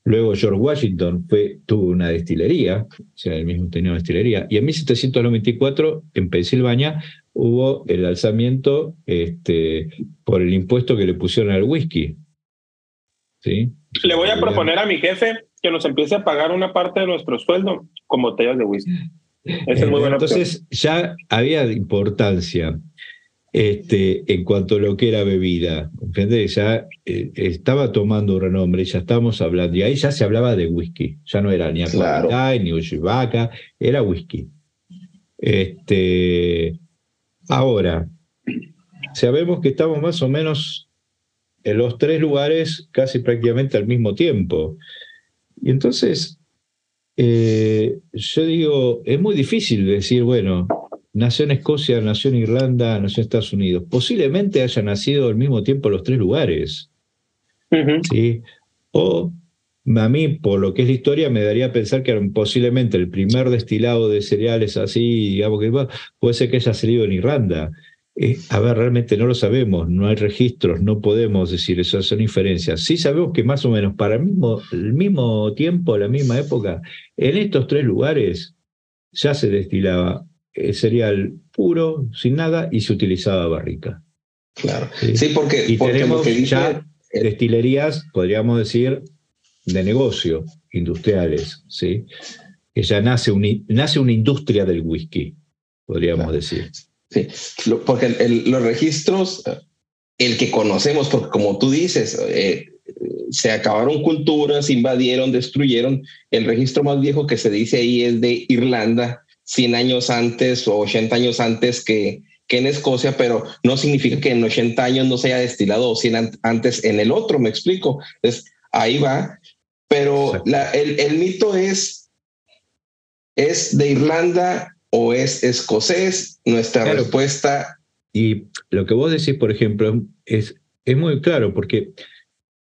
Luego George Washington fue, tuvo una destilería, o sea, él mismo tenía una destilería. Y en 1794, en Pensilvania, hubo el alzamiento este, por el impuesto que le pusieron al whisky. ¿Sí? Le voy a proponer a mi jefe que nos empiece a pagar una parte de nuestro sueldo con botellas de whisky. es muy buena Entonces ya había importancia este, en cuanto a lo que era bebida. Ya eh, estaba tomando un renombre, ya estábamos hablando, y ahí ya se hablaba de whisky. Ya no era ni claro. ni Ushivaca, era whisky. Este, ahora, sabemos que estamos más o menos en los tres lugares casi prácticamente al mismo tiempo. Y entonces, eh, yo digo, es muy difícil decir, bueno, nació en Escocia, nació en Irlanda, nació en Estados Unidos. Posiblemente haya nacido al mismo tiempo los tres lugares. ¿sí? O a mí, por lo que es la historia, me daría a pensar que posiblemente el primer destilado de cereales así, digamos que puede ser que haya salido en Irlanda. Eh, a ver, realmente no lo sabemos, no hay registros, no podemos decir eso, son inferencias. Sí sabemos que más o menos para el mismo, el mismo tiempo, la misma época, en estos tres lugares ya se destilaba eh, cereal puro, sin nada, y se utilizaba barrica. Claro. Sí, porque, y tenemos ya destilerías, podríamos decir, de negocio, industriales, ¿sí? que ya nace, nace una industria del whisky, podríamos decir. Sí, porque los registros, el que conocemos, porque como tú dices, eh, se acabaron culturas, invadieron, destruyeron. El registro más viejo que se dice ahí es de Irlanda, 100 años antes o 80 años antes que, que en Escocia, pero no significa que en 80 años no se haya destilado 100 antes en el otro, me explico. Entonces, ahí va. Pero el, el mito es ¿Es de Irlanda o es escocés? Nuestra Claro. respuesta, Y lo que vos decís, por ejemplo, es, es muy claro, porque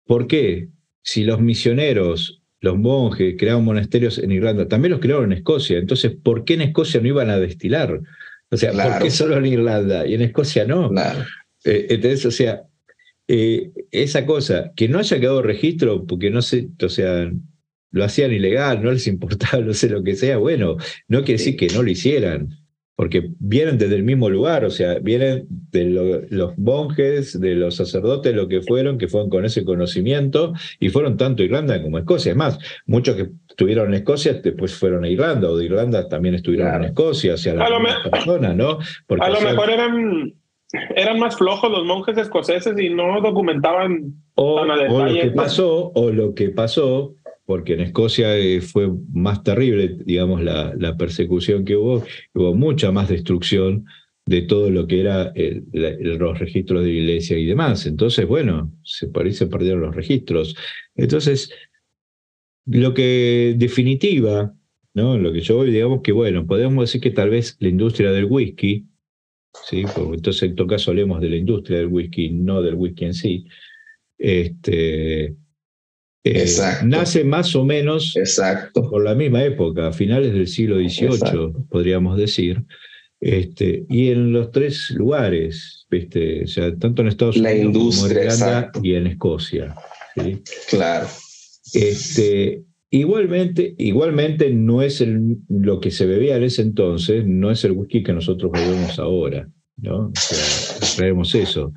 ¿por qué? Si los misioneros, los monjes crearon monasterios en Irlanda, también los crearon en Escocia, entonces, ¿por qué en Escocia no iban a destilar? O sea, ¿por qué solo en Irlanda y en Escocia no? claro. Eh, entonces, o sea, eh, esa cosa, que no haya quedado registro, porque no sé, o sea, lo hacían ilegal, no les importaba, no sé lo que sea, bueno, no quiere decir que no lo hicieran, porque vienen desde el mismo lugar, o sea, vienen de lo- los monjes, de los sacerdotes, lo que fueron, que fueron con ese conocimiento, y fueron tanto a Irlanda como a Escocia. Es más, muchos que estuvieron en Escocia después fueron a Irlanda, o de Irlanda también estuvieron Claro. en Escocia, o sea, A ¿no? Porque, A lo o sea, mejor eran, eran más flojos los monjes escoceses y no documentaban O, tan a o lo detalle. que pasó, o lo que pasó, porque en Escocia eh, fue más terrible, digamos, la, persecución que hubo, hubo mucha más destrucción de todo lo que era los registros de iglesia y demás. Entonces, bueno, se, por ahí perdieron los registros. Entonces, lo que definitiva, ¿no? Lo que yo voy, digamos que, bueno, podemos decir que tal vez la industria del whisky, ¿sí? Porque entonces en todo caso hablemos de la industria del whisky, no del whisky en sí. Este, eh, nace más o menos Exacto. por la misma época, a finales del siglo XVIII, Exacto. podríamos decir. Este, y en los tres lugares, ¿viste? O sea, tanto en Estados La Unidos como en Irlanda y en Escocia. ¿sí? Claro. Este, igualmente, igualmente no es el, lo que se bebía en ese entonces, no es el whisky que nosotros bebemos ahora, ¿no? O sea, traemos eso.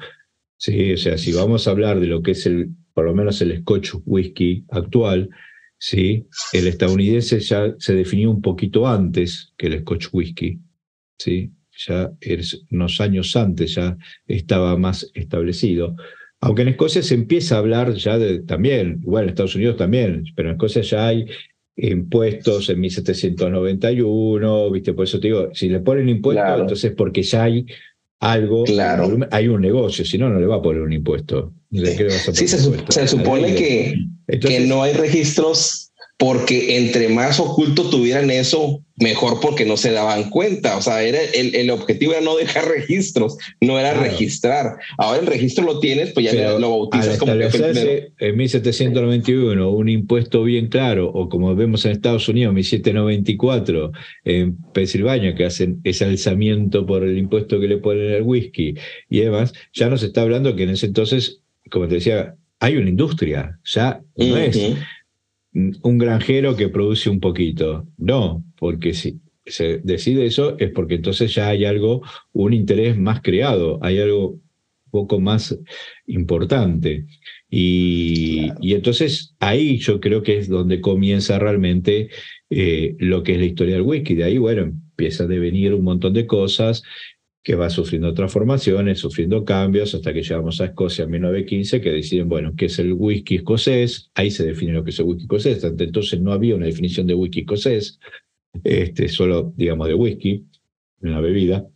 Sí, o sea, si vamos a hablar de lo que es el, por lo menos el Scotch whisky actual, sí, el estadounidense ya se definió un poquito antes que el Scotch whisky, sí, ya es unos años antes ya estaba más establecido. Aunque en Escocia se empieza a hablar ya de, también, igual en Estados Unidos también, pero en Escocia ya hay impuestos en 1791, ¿viste? Por eso te digo, si le ponen impuestos, Claro. entonces porque ya hay algo, Claro. hay un negocio, si no, no le va a poner un impuesto. Ni le- ¿qué le vas a Sí, se, supone que, Entonces, que no hay registros porque entre más oculto tuvieran eso, mejor porque no se daban cuenta. O sea, era el, el objetivo era no dejar registros, no era Claro. registrar. Ahora el registro lo tienes, pues ya Pero lo bautizas como que en 1791 un impuesto bien claro, o como vemos en Estados Unidos, 1794, en Pensilvania, que hacen ese alzamiento por el impuesto que le ponen al whisky y demás, ya nos está hablando que en ese entonces, como te decía, hay una industria, ya no es Ujú. Un granjero que produce un poquito. No, porque si se decide eso es porque entonces ya hay algo, un interés más creado, hay algo un poco más importante. Y, y entonces ahí yo creo que es donde comienza realmente eh, lo que es la historia del whisky. De ahí, bueno, empieza a devenir un montón de cosas que va sufriendo transformaciones, sufriendo cambios, hasta que llegamos a Escocia en 1915, que deciden, bueno, qué es el whisky escocés, ahí se define lo que es el whisky escocés, hasta entonces no había una definición de whisky escocés, este, solo, digamos, de whisky, una bebida,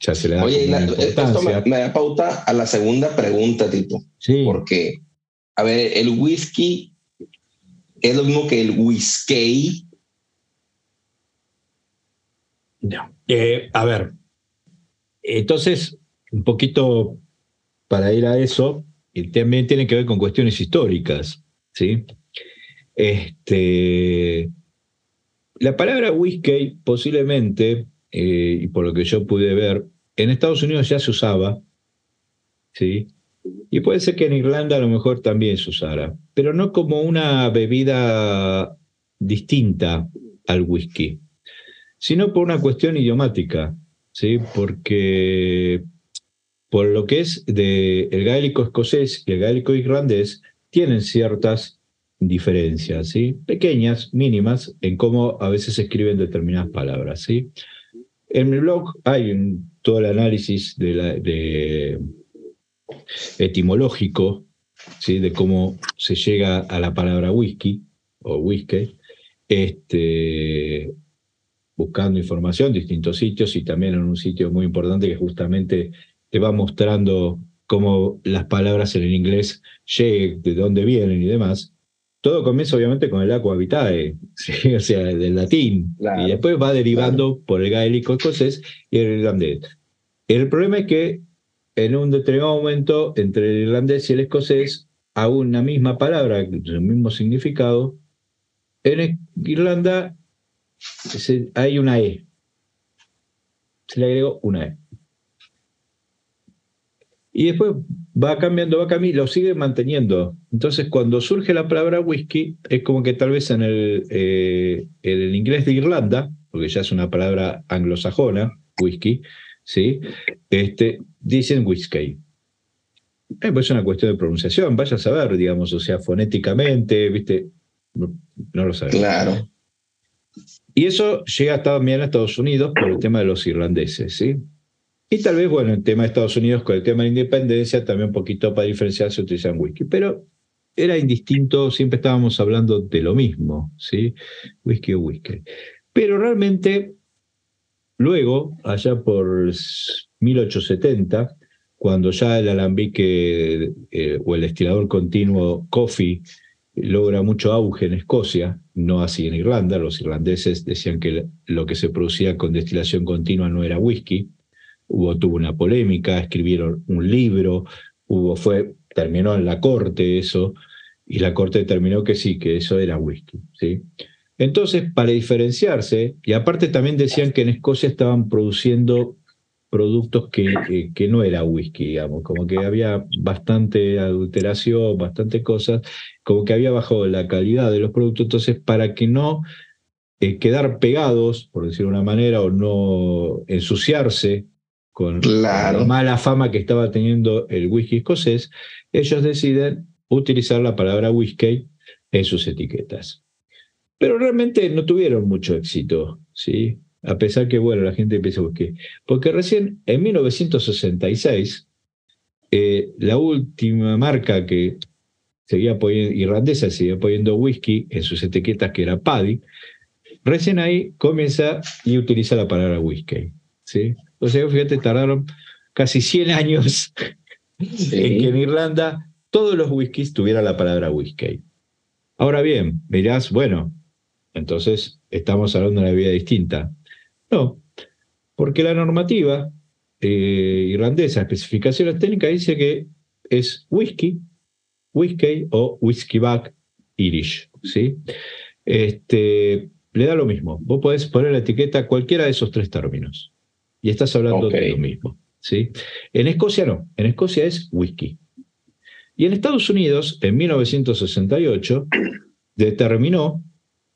ya se le da Oye, la- una esto me da pauta a la segunda pregunta, Tito. Sí, Porque, a ver, el whisky es lo mismo que el whisky. No. Eh, a ver, entonces, un poquito para ir a eso, también tiene que ver con cuestiones históricas, ¿sí? Este, la palabra whisky posiblemente, eh, y por lo que yo pude ver, en Estados Unidos ya se usaba, ¿sí? Y puede ser que en Irlanda a lo mejor también se usara, pero no como una bebida distinta al whisky, sino por una cuestión idiomática, ¿sí? Porque por lo que es de el gaélico escocés y el gaélico irlandés tienen ciertas diferencias, ¿sí? Pequeñas, mínimas, en cómo a veces se escriben determinadas palabras, ¿sí? En mi blog hay todo el análisis etimológico, ¿sí? de cómo se llega a la palabra whisky o whisky, este, buscando información en distintos sitios y también en un sitio muy importante que justamente te va mostrando cómo las palabras en el inglés llegan, de dónde vienen y demás. todo comienza obviamente con el aqua vitae, ¿sí? o sea, del latín, Claro, y después va derivando por el gaélico escocés y el irlandés. El problema es que en un determinado momento, entre el irlandés y el escocés, a una misma palabra, el mismo significado, en Irlanda hay una E. Se le agregó una E. Y después va cambiando, va cambiando, lo sigue manteniendo. Entonces, cuando surge la palabra whisky, es como que tal vez en el, eh, en el inglés de Irlanda, porque ya es una palabra anglosajona, whisky, ¿sí? Este, dicen whisky. Eh, pues es una cuestión de pronunciación, vaya a saber, digamos, o sea, fonéticamente, ¿viste? No, no lo sabemos. Claro. Y eso llega también a Estados Unidos por el tema de los irlandeses, ¿sí? Y tal vez, bueno, el tema de Estados Unidos con el tema de la independencia, también un poquito para diferenciarse utilizan whisky, pero era indistinto, siempre estábamos hablando de lo mismo, ¿sí? Whisky o whisky. Pero realmente, luego, allá por 1870, cuando ya el alambique eh, o el destilador continuo coffee logra mucho auge en Escocia, no así en Irlanda. Los irlandeses decían que lo que se producía con destilación continua no era whisky. Hubo, tuvo una polémica, escribieron un libro, hubo, fue, terminó en la corte eso, y la corte determinó que sí, que eso era whisky. ¿sí? Entonces, para diferenciarse, y aparte también decían que en Escocia estaban produciendo productos que, que, que no era whisky, digamos, como que había bastante adulteración, bastante cosas, como que había bajado la calidad de los productos, entonces para que no eh, quedar pegados, por decirlo de una manera, o no ensuciarse con Claro. la mala fama que estaba teniendo el whisky escocés, ellos deciden utilizar la palabra whisky en sus etiquetas. Pero realmente no tuvieron mucho éxito, ¿sí? A pesar que, bueno, la gente empieza a buscar. Porque recién en 1966, eh, la última marca que seguía poniendo, irlandesa seguía poniendo whisky en sus etiquetas, que era Paddy, recién ahí comienza y utiliza la palabra whisky. ¿sí? O sea, fíjate, tardaron casi 100 años en que en Irlanda todos los whiskies tuvieran la palabra whisky. Ahora bien, mirás, bueno, entonces estamos hablando de una vida distinta. No, porque la normativa eh, irlandesa, especificaciones técnicas, dice que es whisky, whisky o whisky back Irish, ¿sí? Este, le da lo mismo. Vos podés poner la etiqueta cualquiera de esos tres términos. Y estás hablando de lo mismo, ¿sí? En Escocia no, en Escocia es whisky. Y en Estados Unidos, en 1968, determinó,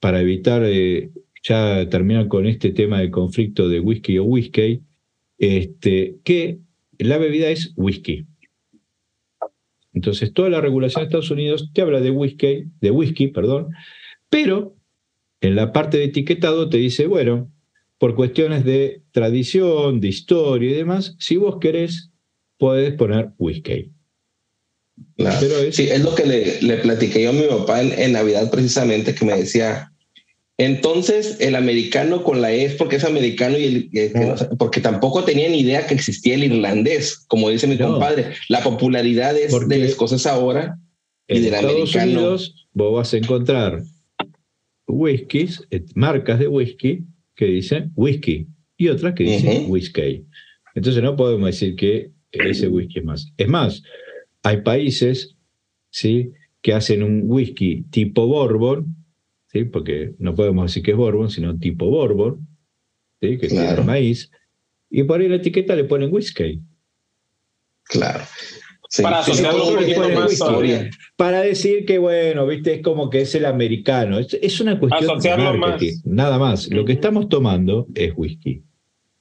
para evitar eh, ya terminar con este tema del conflicto de whisky o whisky, este, que la bebida es whisky. Entonces, toda la regulación de Estados Unidos te habla de whisky, de whisky, perdón, pero en la parte de etiquetado te dice, bueno, por cuestiones de tradición, de historia y demás, si vos querés, podés poner whisky. Claro. Pero es- Sí, es lo que le, le platiqué yo a mi papá en, en Navidad precisamente, que me decía, entonces el americano con la E es porque es americano y el, eh, que no porque tampoco tenía ni idea que existía el irlandés, como dice mi No. compadre. La popularidad es Porque- del escocés ahora y del Estados americano. Unidos vos vas a encontrar whiskies, eh, marcas de whisky que dicen whisky y otras que dicen whisky. Entonces no podemos decir que ese whisky es más. Es más, hay países ¿sí? que hacen un whisky tipo bourbon, ¿sí? porque no podemos decir que es bourbon, sino tipo bourbon, ¿sí? que tiene Claro. maíz, y por ahí la etiqueta le ponen whisky. Claro. Sí, Para sí, asociarlo todo un poquito tiene más historia. Para decir que, bueno, viste, es como que es el americano. Es, es una cuestión Asociarlo de marketing, nada más. Lo que estamos tomando es whisky.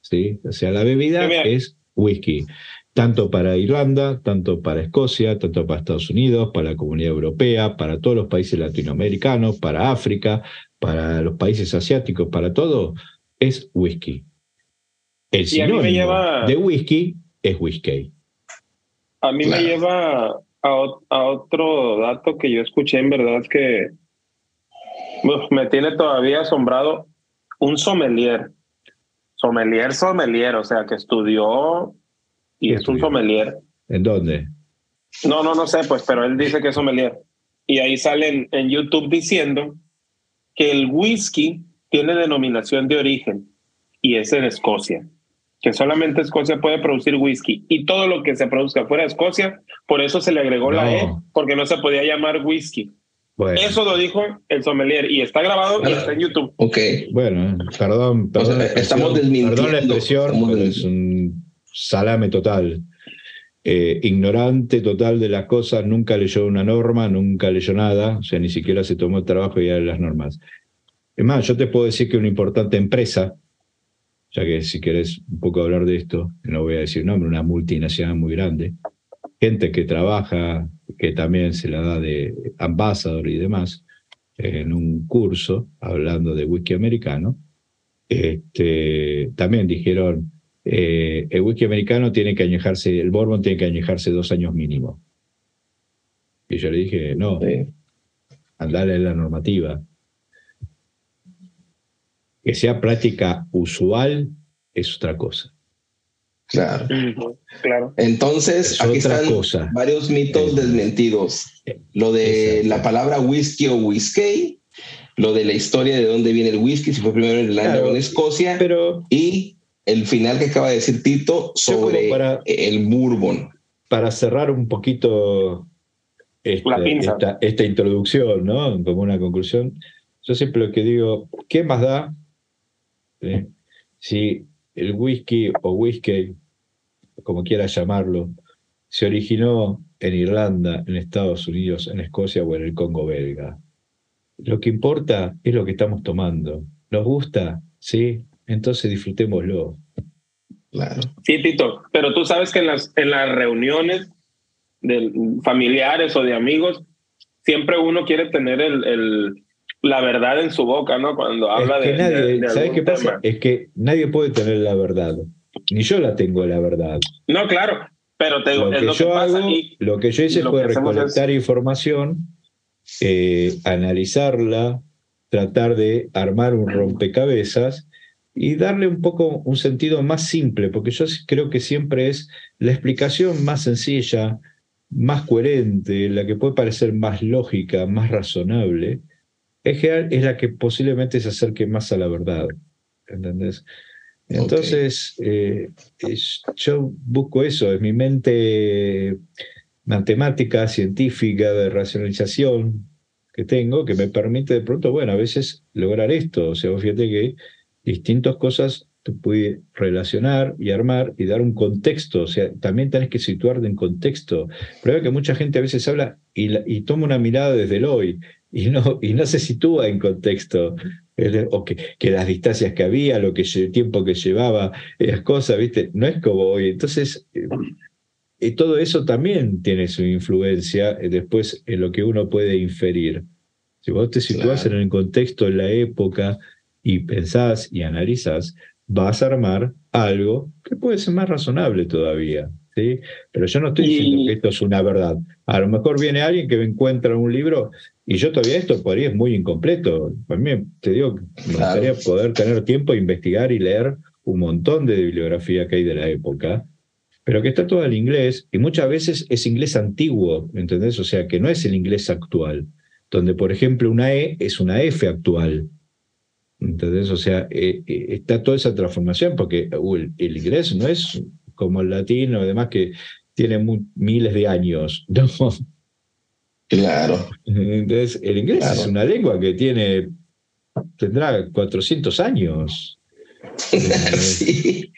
¿sí? O sea, la bebida es whisky. Tanto para Irlanda, tanto para Escocia, tanto para Estados Unidos, para la comunidad europea, para todos los países latinoamericanos, para África, para los países asiáticos, para todo, es whisky. El sinónimo lleva- de whisky es whisky. A mí Claro. me lleva a, ot- a otro dato que yo escuché, en verdad, que uf, me tiene todavía asombrado. Un sommelier, sommelier, sommelier, o sea, que estudió y ¿Qué es un sommelier. ¿En dónde? No, no, no sé, pues, pero él dice que es sommelier. y ahí salen en YouTube diciendo que el whisky tiene denominación de origen y es en Escocia, que solamente Escocia puede producir whisky y todo lo que se produzca fuera de Escocia, por eso se le agregó la E, porque no se podía llamar whisky. Eso lo dijo el sommelier y está grabado y está en YouTube. Ok. Bueno, perdón, perdón. O sea, estamos desmintiendo. Perdón la expresión, Estamos pero desmin- es un salame total. Eh, ignorante total de las cosas, nunca leyó una norma, nunca leyó nada, o sea, ni siquiera se tomó el trabajo de las normas. Es más, yo te puedo decir que una importante empresa, ya que si querés un poco hablar de esto, no voy a decir nombre, una multinacional muy grande, gente que trabaja, que también se la da de ambassador y demás, en un curso hablando de whisky americano, este, también dijeron, eh, el whisky americano tiene que añejarse, el bourbon tiene que añejarse dos años mínimo. Y yo le dije, no, andale la normativa. Que sea práctica usual es otra cosa. Claro. Claro. Entonces, Es aquí otra están cosa. varios mitos desmentidos. Lo de la palabra whisky o whisky, lo de la historia de dónde viene el whisky, si fue primero en Irlanda Claro, o en Escocia, pero y el final que acaba de decir Tito sobre para- el bourbon. para cerrar un poquito esta, pinza. esta- esta introducción, ¿no? Como una conclusión, yo siempre lo que digo, ¿qué más da ¿sí? si el whisky o whisky, como quieras llamarlo, se originó en Irlanda, en Estados Unidos, en Escocia o en el Congo belga? Lo que importa es lo que estamos tomando. ¿Nos gusta? Sí, entonces disfrutémoslo. Claro. Sí, Tito, pero tú sabes que en las, en las reuniones de familiares o de amigos, siempre uno quiere tener el, el- la verdad en su boca, ¿no? Cuando habla Es que de, nadie, de- de ¿sabes algún qué pasa? tema. Es que nadie puede tener la verdad. Ni yo la tengo la verdad. No, claro, pero te digo, Lo es que lo que yo pasa hago, y lo que yo hice fue que recolectar información, eh, analizarla, tratar de armar un rompecabezas y darle un poco un sentido más simple, porque yo creo que siempre es la explicación más sencilla, más coherente, la que puede parecer más lógica, más razonable, es, que es la que posiblemente se acerque más a la verdad. ¿Entendés? Entonces, eh, yo busco eso, es mi mente matemática, científica, de racionalización que tengo, que me permite de pronto, bueno, a veces lograr esto. O sea, fíjate que distintas cosas tú puedes relacionar y armar y dar un contexto. O sea, también tenés que situarte en contexto. Pero que mucha gente a veces habla y, la- y toma una mirada desde el hoy y no, y no se sitúa en contexto. El- O que, que las distancias que había, lo que lle- tiempo que llevaba, las cosas, ¿viste? No es como hoy. Entonces, eh, y todo eso también tiene su influencia eh, después en lo que uno puede inferir. Si vos te situás en el contexto, en la época, y pensás y analizás, vas a armar algo que puede ser más razonable todavía. ¿sí? Pero yo no estoy diciendo que esto es una verdad. A lo mejor viene alguien que me encuentra un libro y yo todavía esto por ahí es muy incompleto. Para mí, te digo, me gustaría poder tener tiempo a investigar y leer un montón de bibliografía que hay de la época pero que está todo en inglés y muchas veces es inglés antiguo, ¿entendés? O sea, que no es el inglés actual, donde, por ejemplo, una E es una F actual. ¿Entendés? O sea, eh, eh, está toda esa transformación, porque uh, el, el inglés no es como el latino, además que tiene miles de años, ¿no? Claro. Entonces, el inglés Claro. es una lengua que tiene, tendrá 400 años. sí.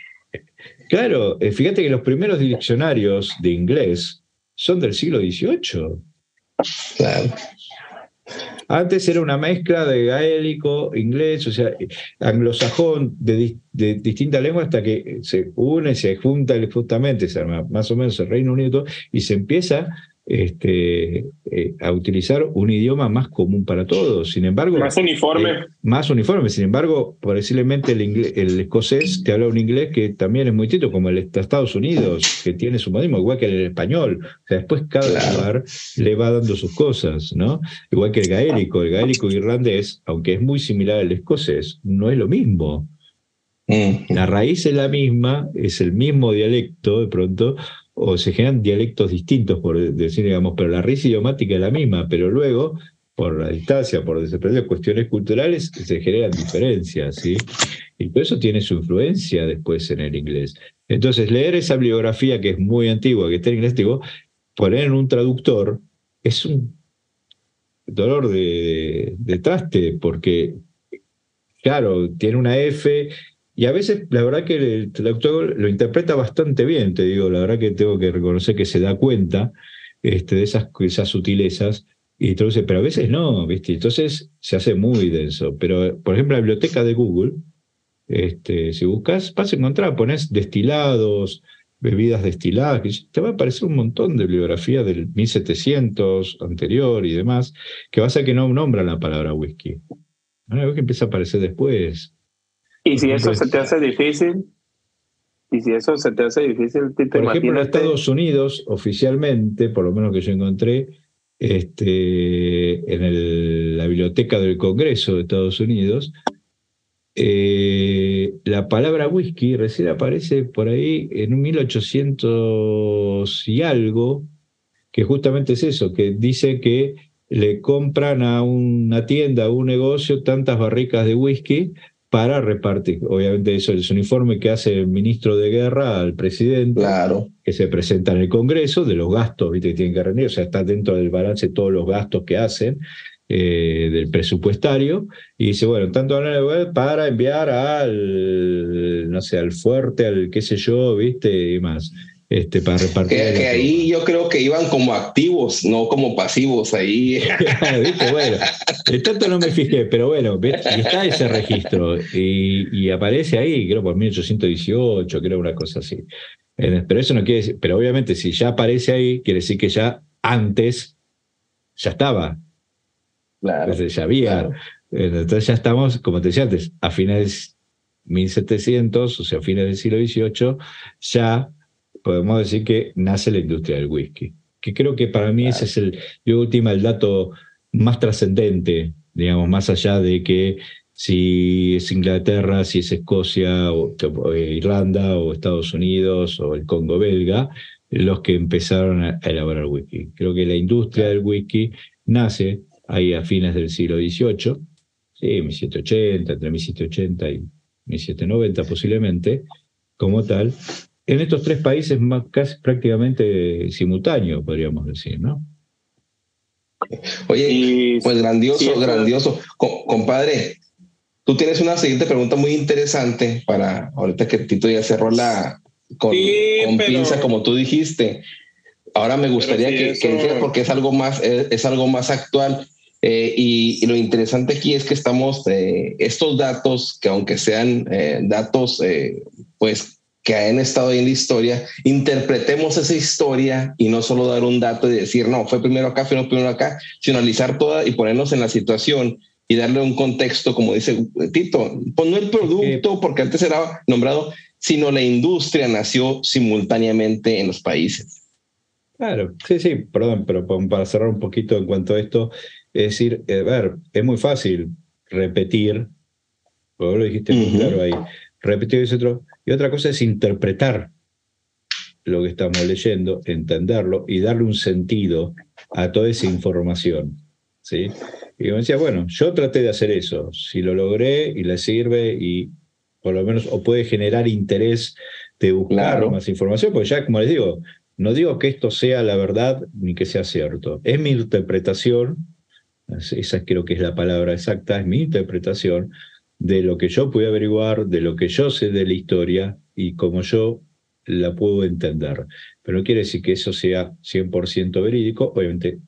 Claro, eh, fíjate que los primeros diccionarios de inglés son del siglo XVIII. Claro. Antes era una mezcla de gaélico, inglés, o sea, anglosajón de, de distintas lenguas hasta que se une, se junta justamente, se arma más o menos el Reino Unido y se empieza este, eh, a utilizar un idioma más común para todos. Sin embargo, más uniforme. eh, más uniforme. Sin embargo, posiblemente el, inglés- el escocés te habla un inglés que también es muy distinto, como el de Estados Unidos, que tiene su modismo, igual que el español. O sea, después cada Claro. lugar le va dando sus cosas, ¿no? Igual que el gaélico. El gaélico irlandés, aunque es muy similar al escocés, no es lo mismo. Mm. La raíz es la misma, es el mismo dialecto de pronto, o se generan dialectos distintos, por decir, digamos, pero la raíz idiomática es la misma, pero luego, por la distancia, por desaparecer cuestiones culturales, se generan diferencias, ¿sí? Y todo eso tiene su influencia después en el inglés. Entonces, leer esa bibliografía que es muy antigua, que está en inglés, digo, poner en un traductor es un dolor de, de traste, porque, claro, tiene una F y a veces, la verdad que el traductor lo interpreta bastante bien, te digo, la verdad que tengo que reconocer que se da cuenta este, de esas, sutilezas y traduce, pero a veces no, ¿viste? Entonces se hace muy denso. Pero, por ejemplo, la biblioteca de Google, este, si buscas, vas a encontrar, pones destilados, bebidas destiladas, te va a aparecer un montón de bibliografía del 1700 anterior y demás, que va a que no nombran la palabra whisky. Vez que empieza a aparecer después, y si eso se te hace difícil, y si eso se te hace difícil, por ejemplo, en Estados Unidos, oficialmente, por lo menos que yo encontré, este, en la biblioteca del Congreso de Estados Unidos, eh, la palabra whisky recién aparece por ahí en un 1800 y algo, que justamente es eso, que dice que le compran a una tienda, a un negocio, tantas barricas de whisky para repartir. Obviamente eso es un informe que hace el ministro de Guerra al presidente, claro. que se presenta en el Congreso, de los gastos ¿viste? que tienen que rendir, o sea, está dentro del balance todos los gastos que hacen. Eh, del presupuestario y dice, bueno, tanto para enviar al, no sé, al fuerte, al qué sé yo, viste, y más este, para repartir. Que, ahí yo creo que iban como activos, no como pasivos ahí. ¿Viste? Bueno, tanto no me fijé, pero bueno, está ese registro y, aparece ahí, creo por 1818, creo una cosa así. Pero eso no quiere decir, pero obviamente si ya aparece ahí, quiere decir que ya antes ya estaba. Claro. ya había. Entonces ya estamos, como te decía antes, a fines 1700, o sea, a fines del siglo XVIII, ya podemos decir que nace la industria del whisky. Que creo que para mí ese es el, de última, el dato más trascendente, digamos, más allá de que si es Inglaterra, si es Escocia, o, Irlanda, o Estados Unidos, o el Congo belga, los que empezaron a, elaborar whisky. Creo que la industria del whisky nace ahí a fines del siglo XVIII, sí, 1780, entre 1780 y 1790 posiblemente, como tal, en estos tres países más, casi prácticamente simultáneo, podríamos decir, ¿no? Oye, pues grandioso, grandioso. compadre, tú tienes una siguiente pregunta muy interesante para ahorita que Tito ya cerró la con, pinza, como tú dijiste. Ahora me gustaría que, que porque es algo más, es, algo más actual. Eh, y, lo interesante aquí es que estamos, eh, estos datos, que aunque sean eh, datos, pues que han estado ahí en la historia, interpretemos esa historia y no solo dar un dato y decir, no, fue primero acá, fue primero acá, sino analizar toda y ponernos en la situación y darle un contexto, como dice Tito, pues no el producto, porque antes era nombrado, sino la industria nació simultáneamente en los países. Claro, sí, sí, perdón, pero para cerrar un poquito en cuanto a esto, es decir, a ver, es muy fácil repetir, lo dijiste muy claro ahí, repetir ese otro, y otra cosa es interpretar lo que estamos leyendo, entenderlo y darle un sentido a toda esa información. ¿sí? Y me decía, bueno, yo traté de hacer eso, si lo logré y le sirve y por lo menos o puede generar interés de buscar más información, porque ya como les digo, no digo que esto sea la verdad ni que sea cierto, es mi interpretación, esa creo que es la palabra exacta, es mi interpretación de lo que yo pude averiguar, de lo que yo sé de la historia y cómo yo la puedo entender. Pero no quiere decir que eso sea 100% verídico. Obviamente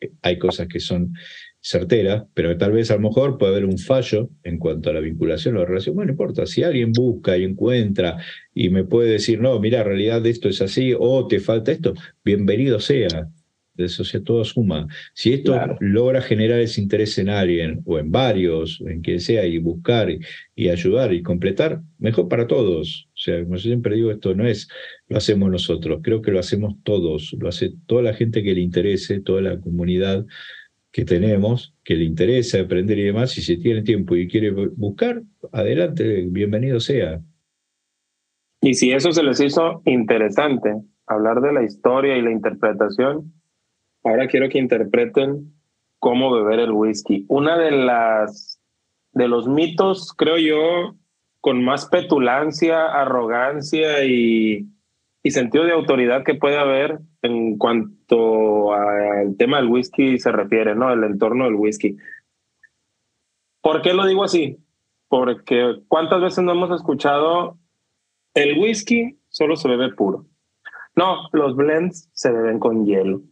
eh, hay cosas que son certeras, pero tal vez a lo mejor puede haber un fallo en cuanto a la vinculación o la relación. Bueno, no importa, si alguien busca y encuentra y me puede decir, no, mira, en realidad esto es así o te falta esto, bienvenido sea de sea, todo suma. Si esto logra generar ese interés en alguien o en varios, en quien sea, y buscar y, ayudar y completar, mejor para todos. O sea, como yo siempre digo, esto no es lo hacemos nosotros, creo que lo hacemos todos, lo hace toda la gente que le interese, toda la comunidad que tenemos, que le interesa aprender y demás, y si tiene tiempo y quiere buscar, adelante, bienvenido sea. Y si eso se les hizo interesante, hablar de la historia y la interpretación, ahora quiero que interpreten cómo beber el whisky. Una de las de los mitos, creo yo, con más petulancia, arrogancia y, y sentido de autoridad que puede haber en cuanto al tema del whisky se refiere, ¿no? El entorno del whisky. ¿Por qué lo digo así? Porque cuántas veces no hemos escuchado el whisky solo se bebe puro. No, los blends se beben con hielo.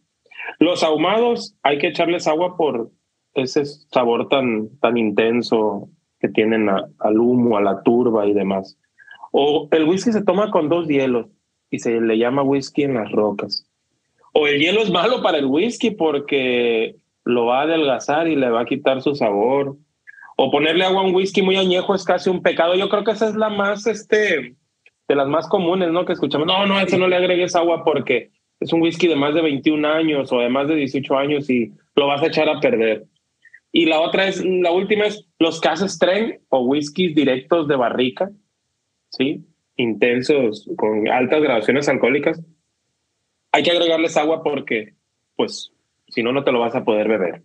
Los ahumados hay que echarles agua por ese sabor tan, tan intenso que tienen al humo, a la turba y demás. O el whisky se toma con dos hielos y se le llama whisky en las rocas. O el hielo es malo para el whisky porque lo va a adelgazar y le va a quitar su sabor. O ponerle agua a un whisky muy añejo es casi un pecado. Yo creo que esa es la más, este, de las más comunes, ¿no? Que escuchamos, no, no, eso no le agregues agua porque es un whisky de más de 21 años o de más de 18 años y lo vas a echar a perder. Y la otra es, la última es los cases tren o whiskies directos de barrica, ¿sí? Intensos, con altas graduaciones alcohólicas. Hay que agregarles agua porque, pues, si no, no te lo vas a poder beber.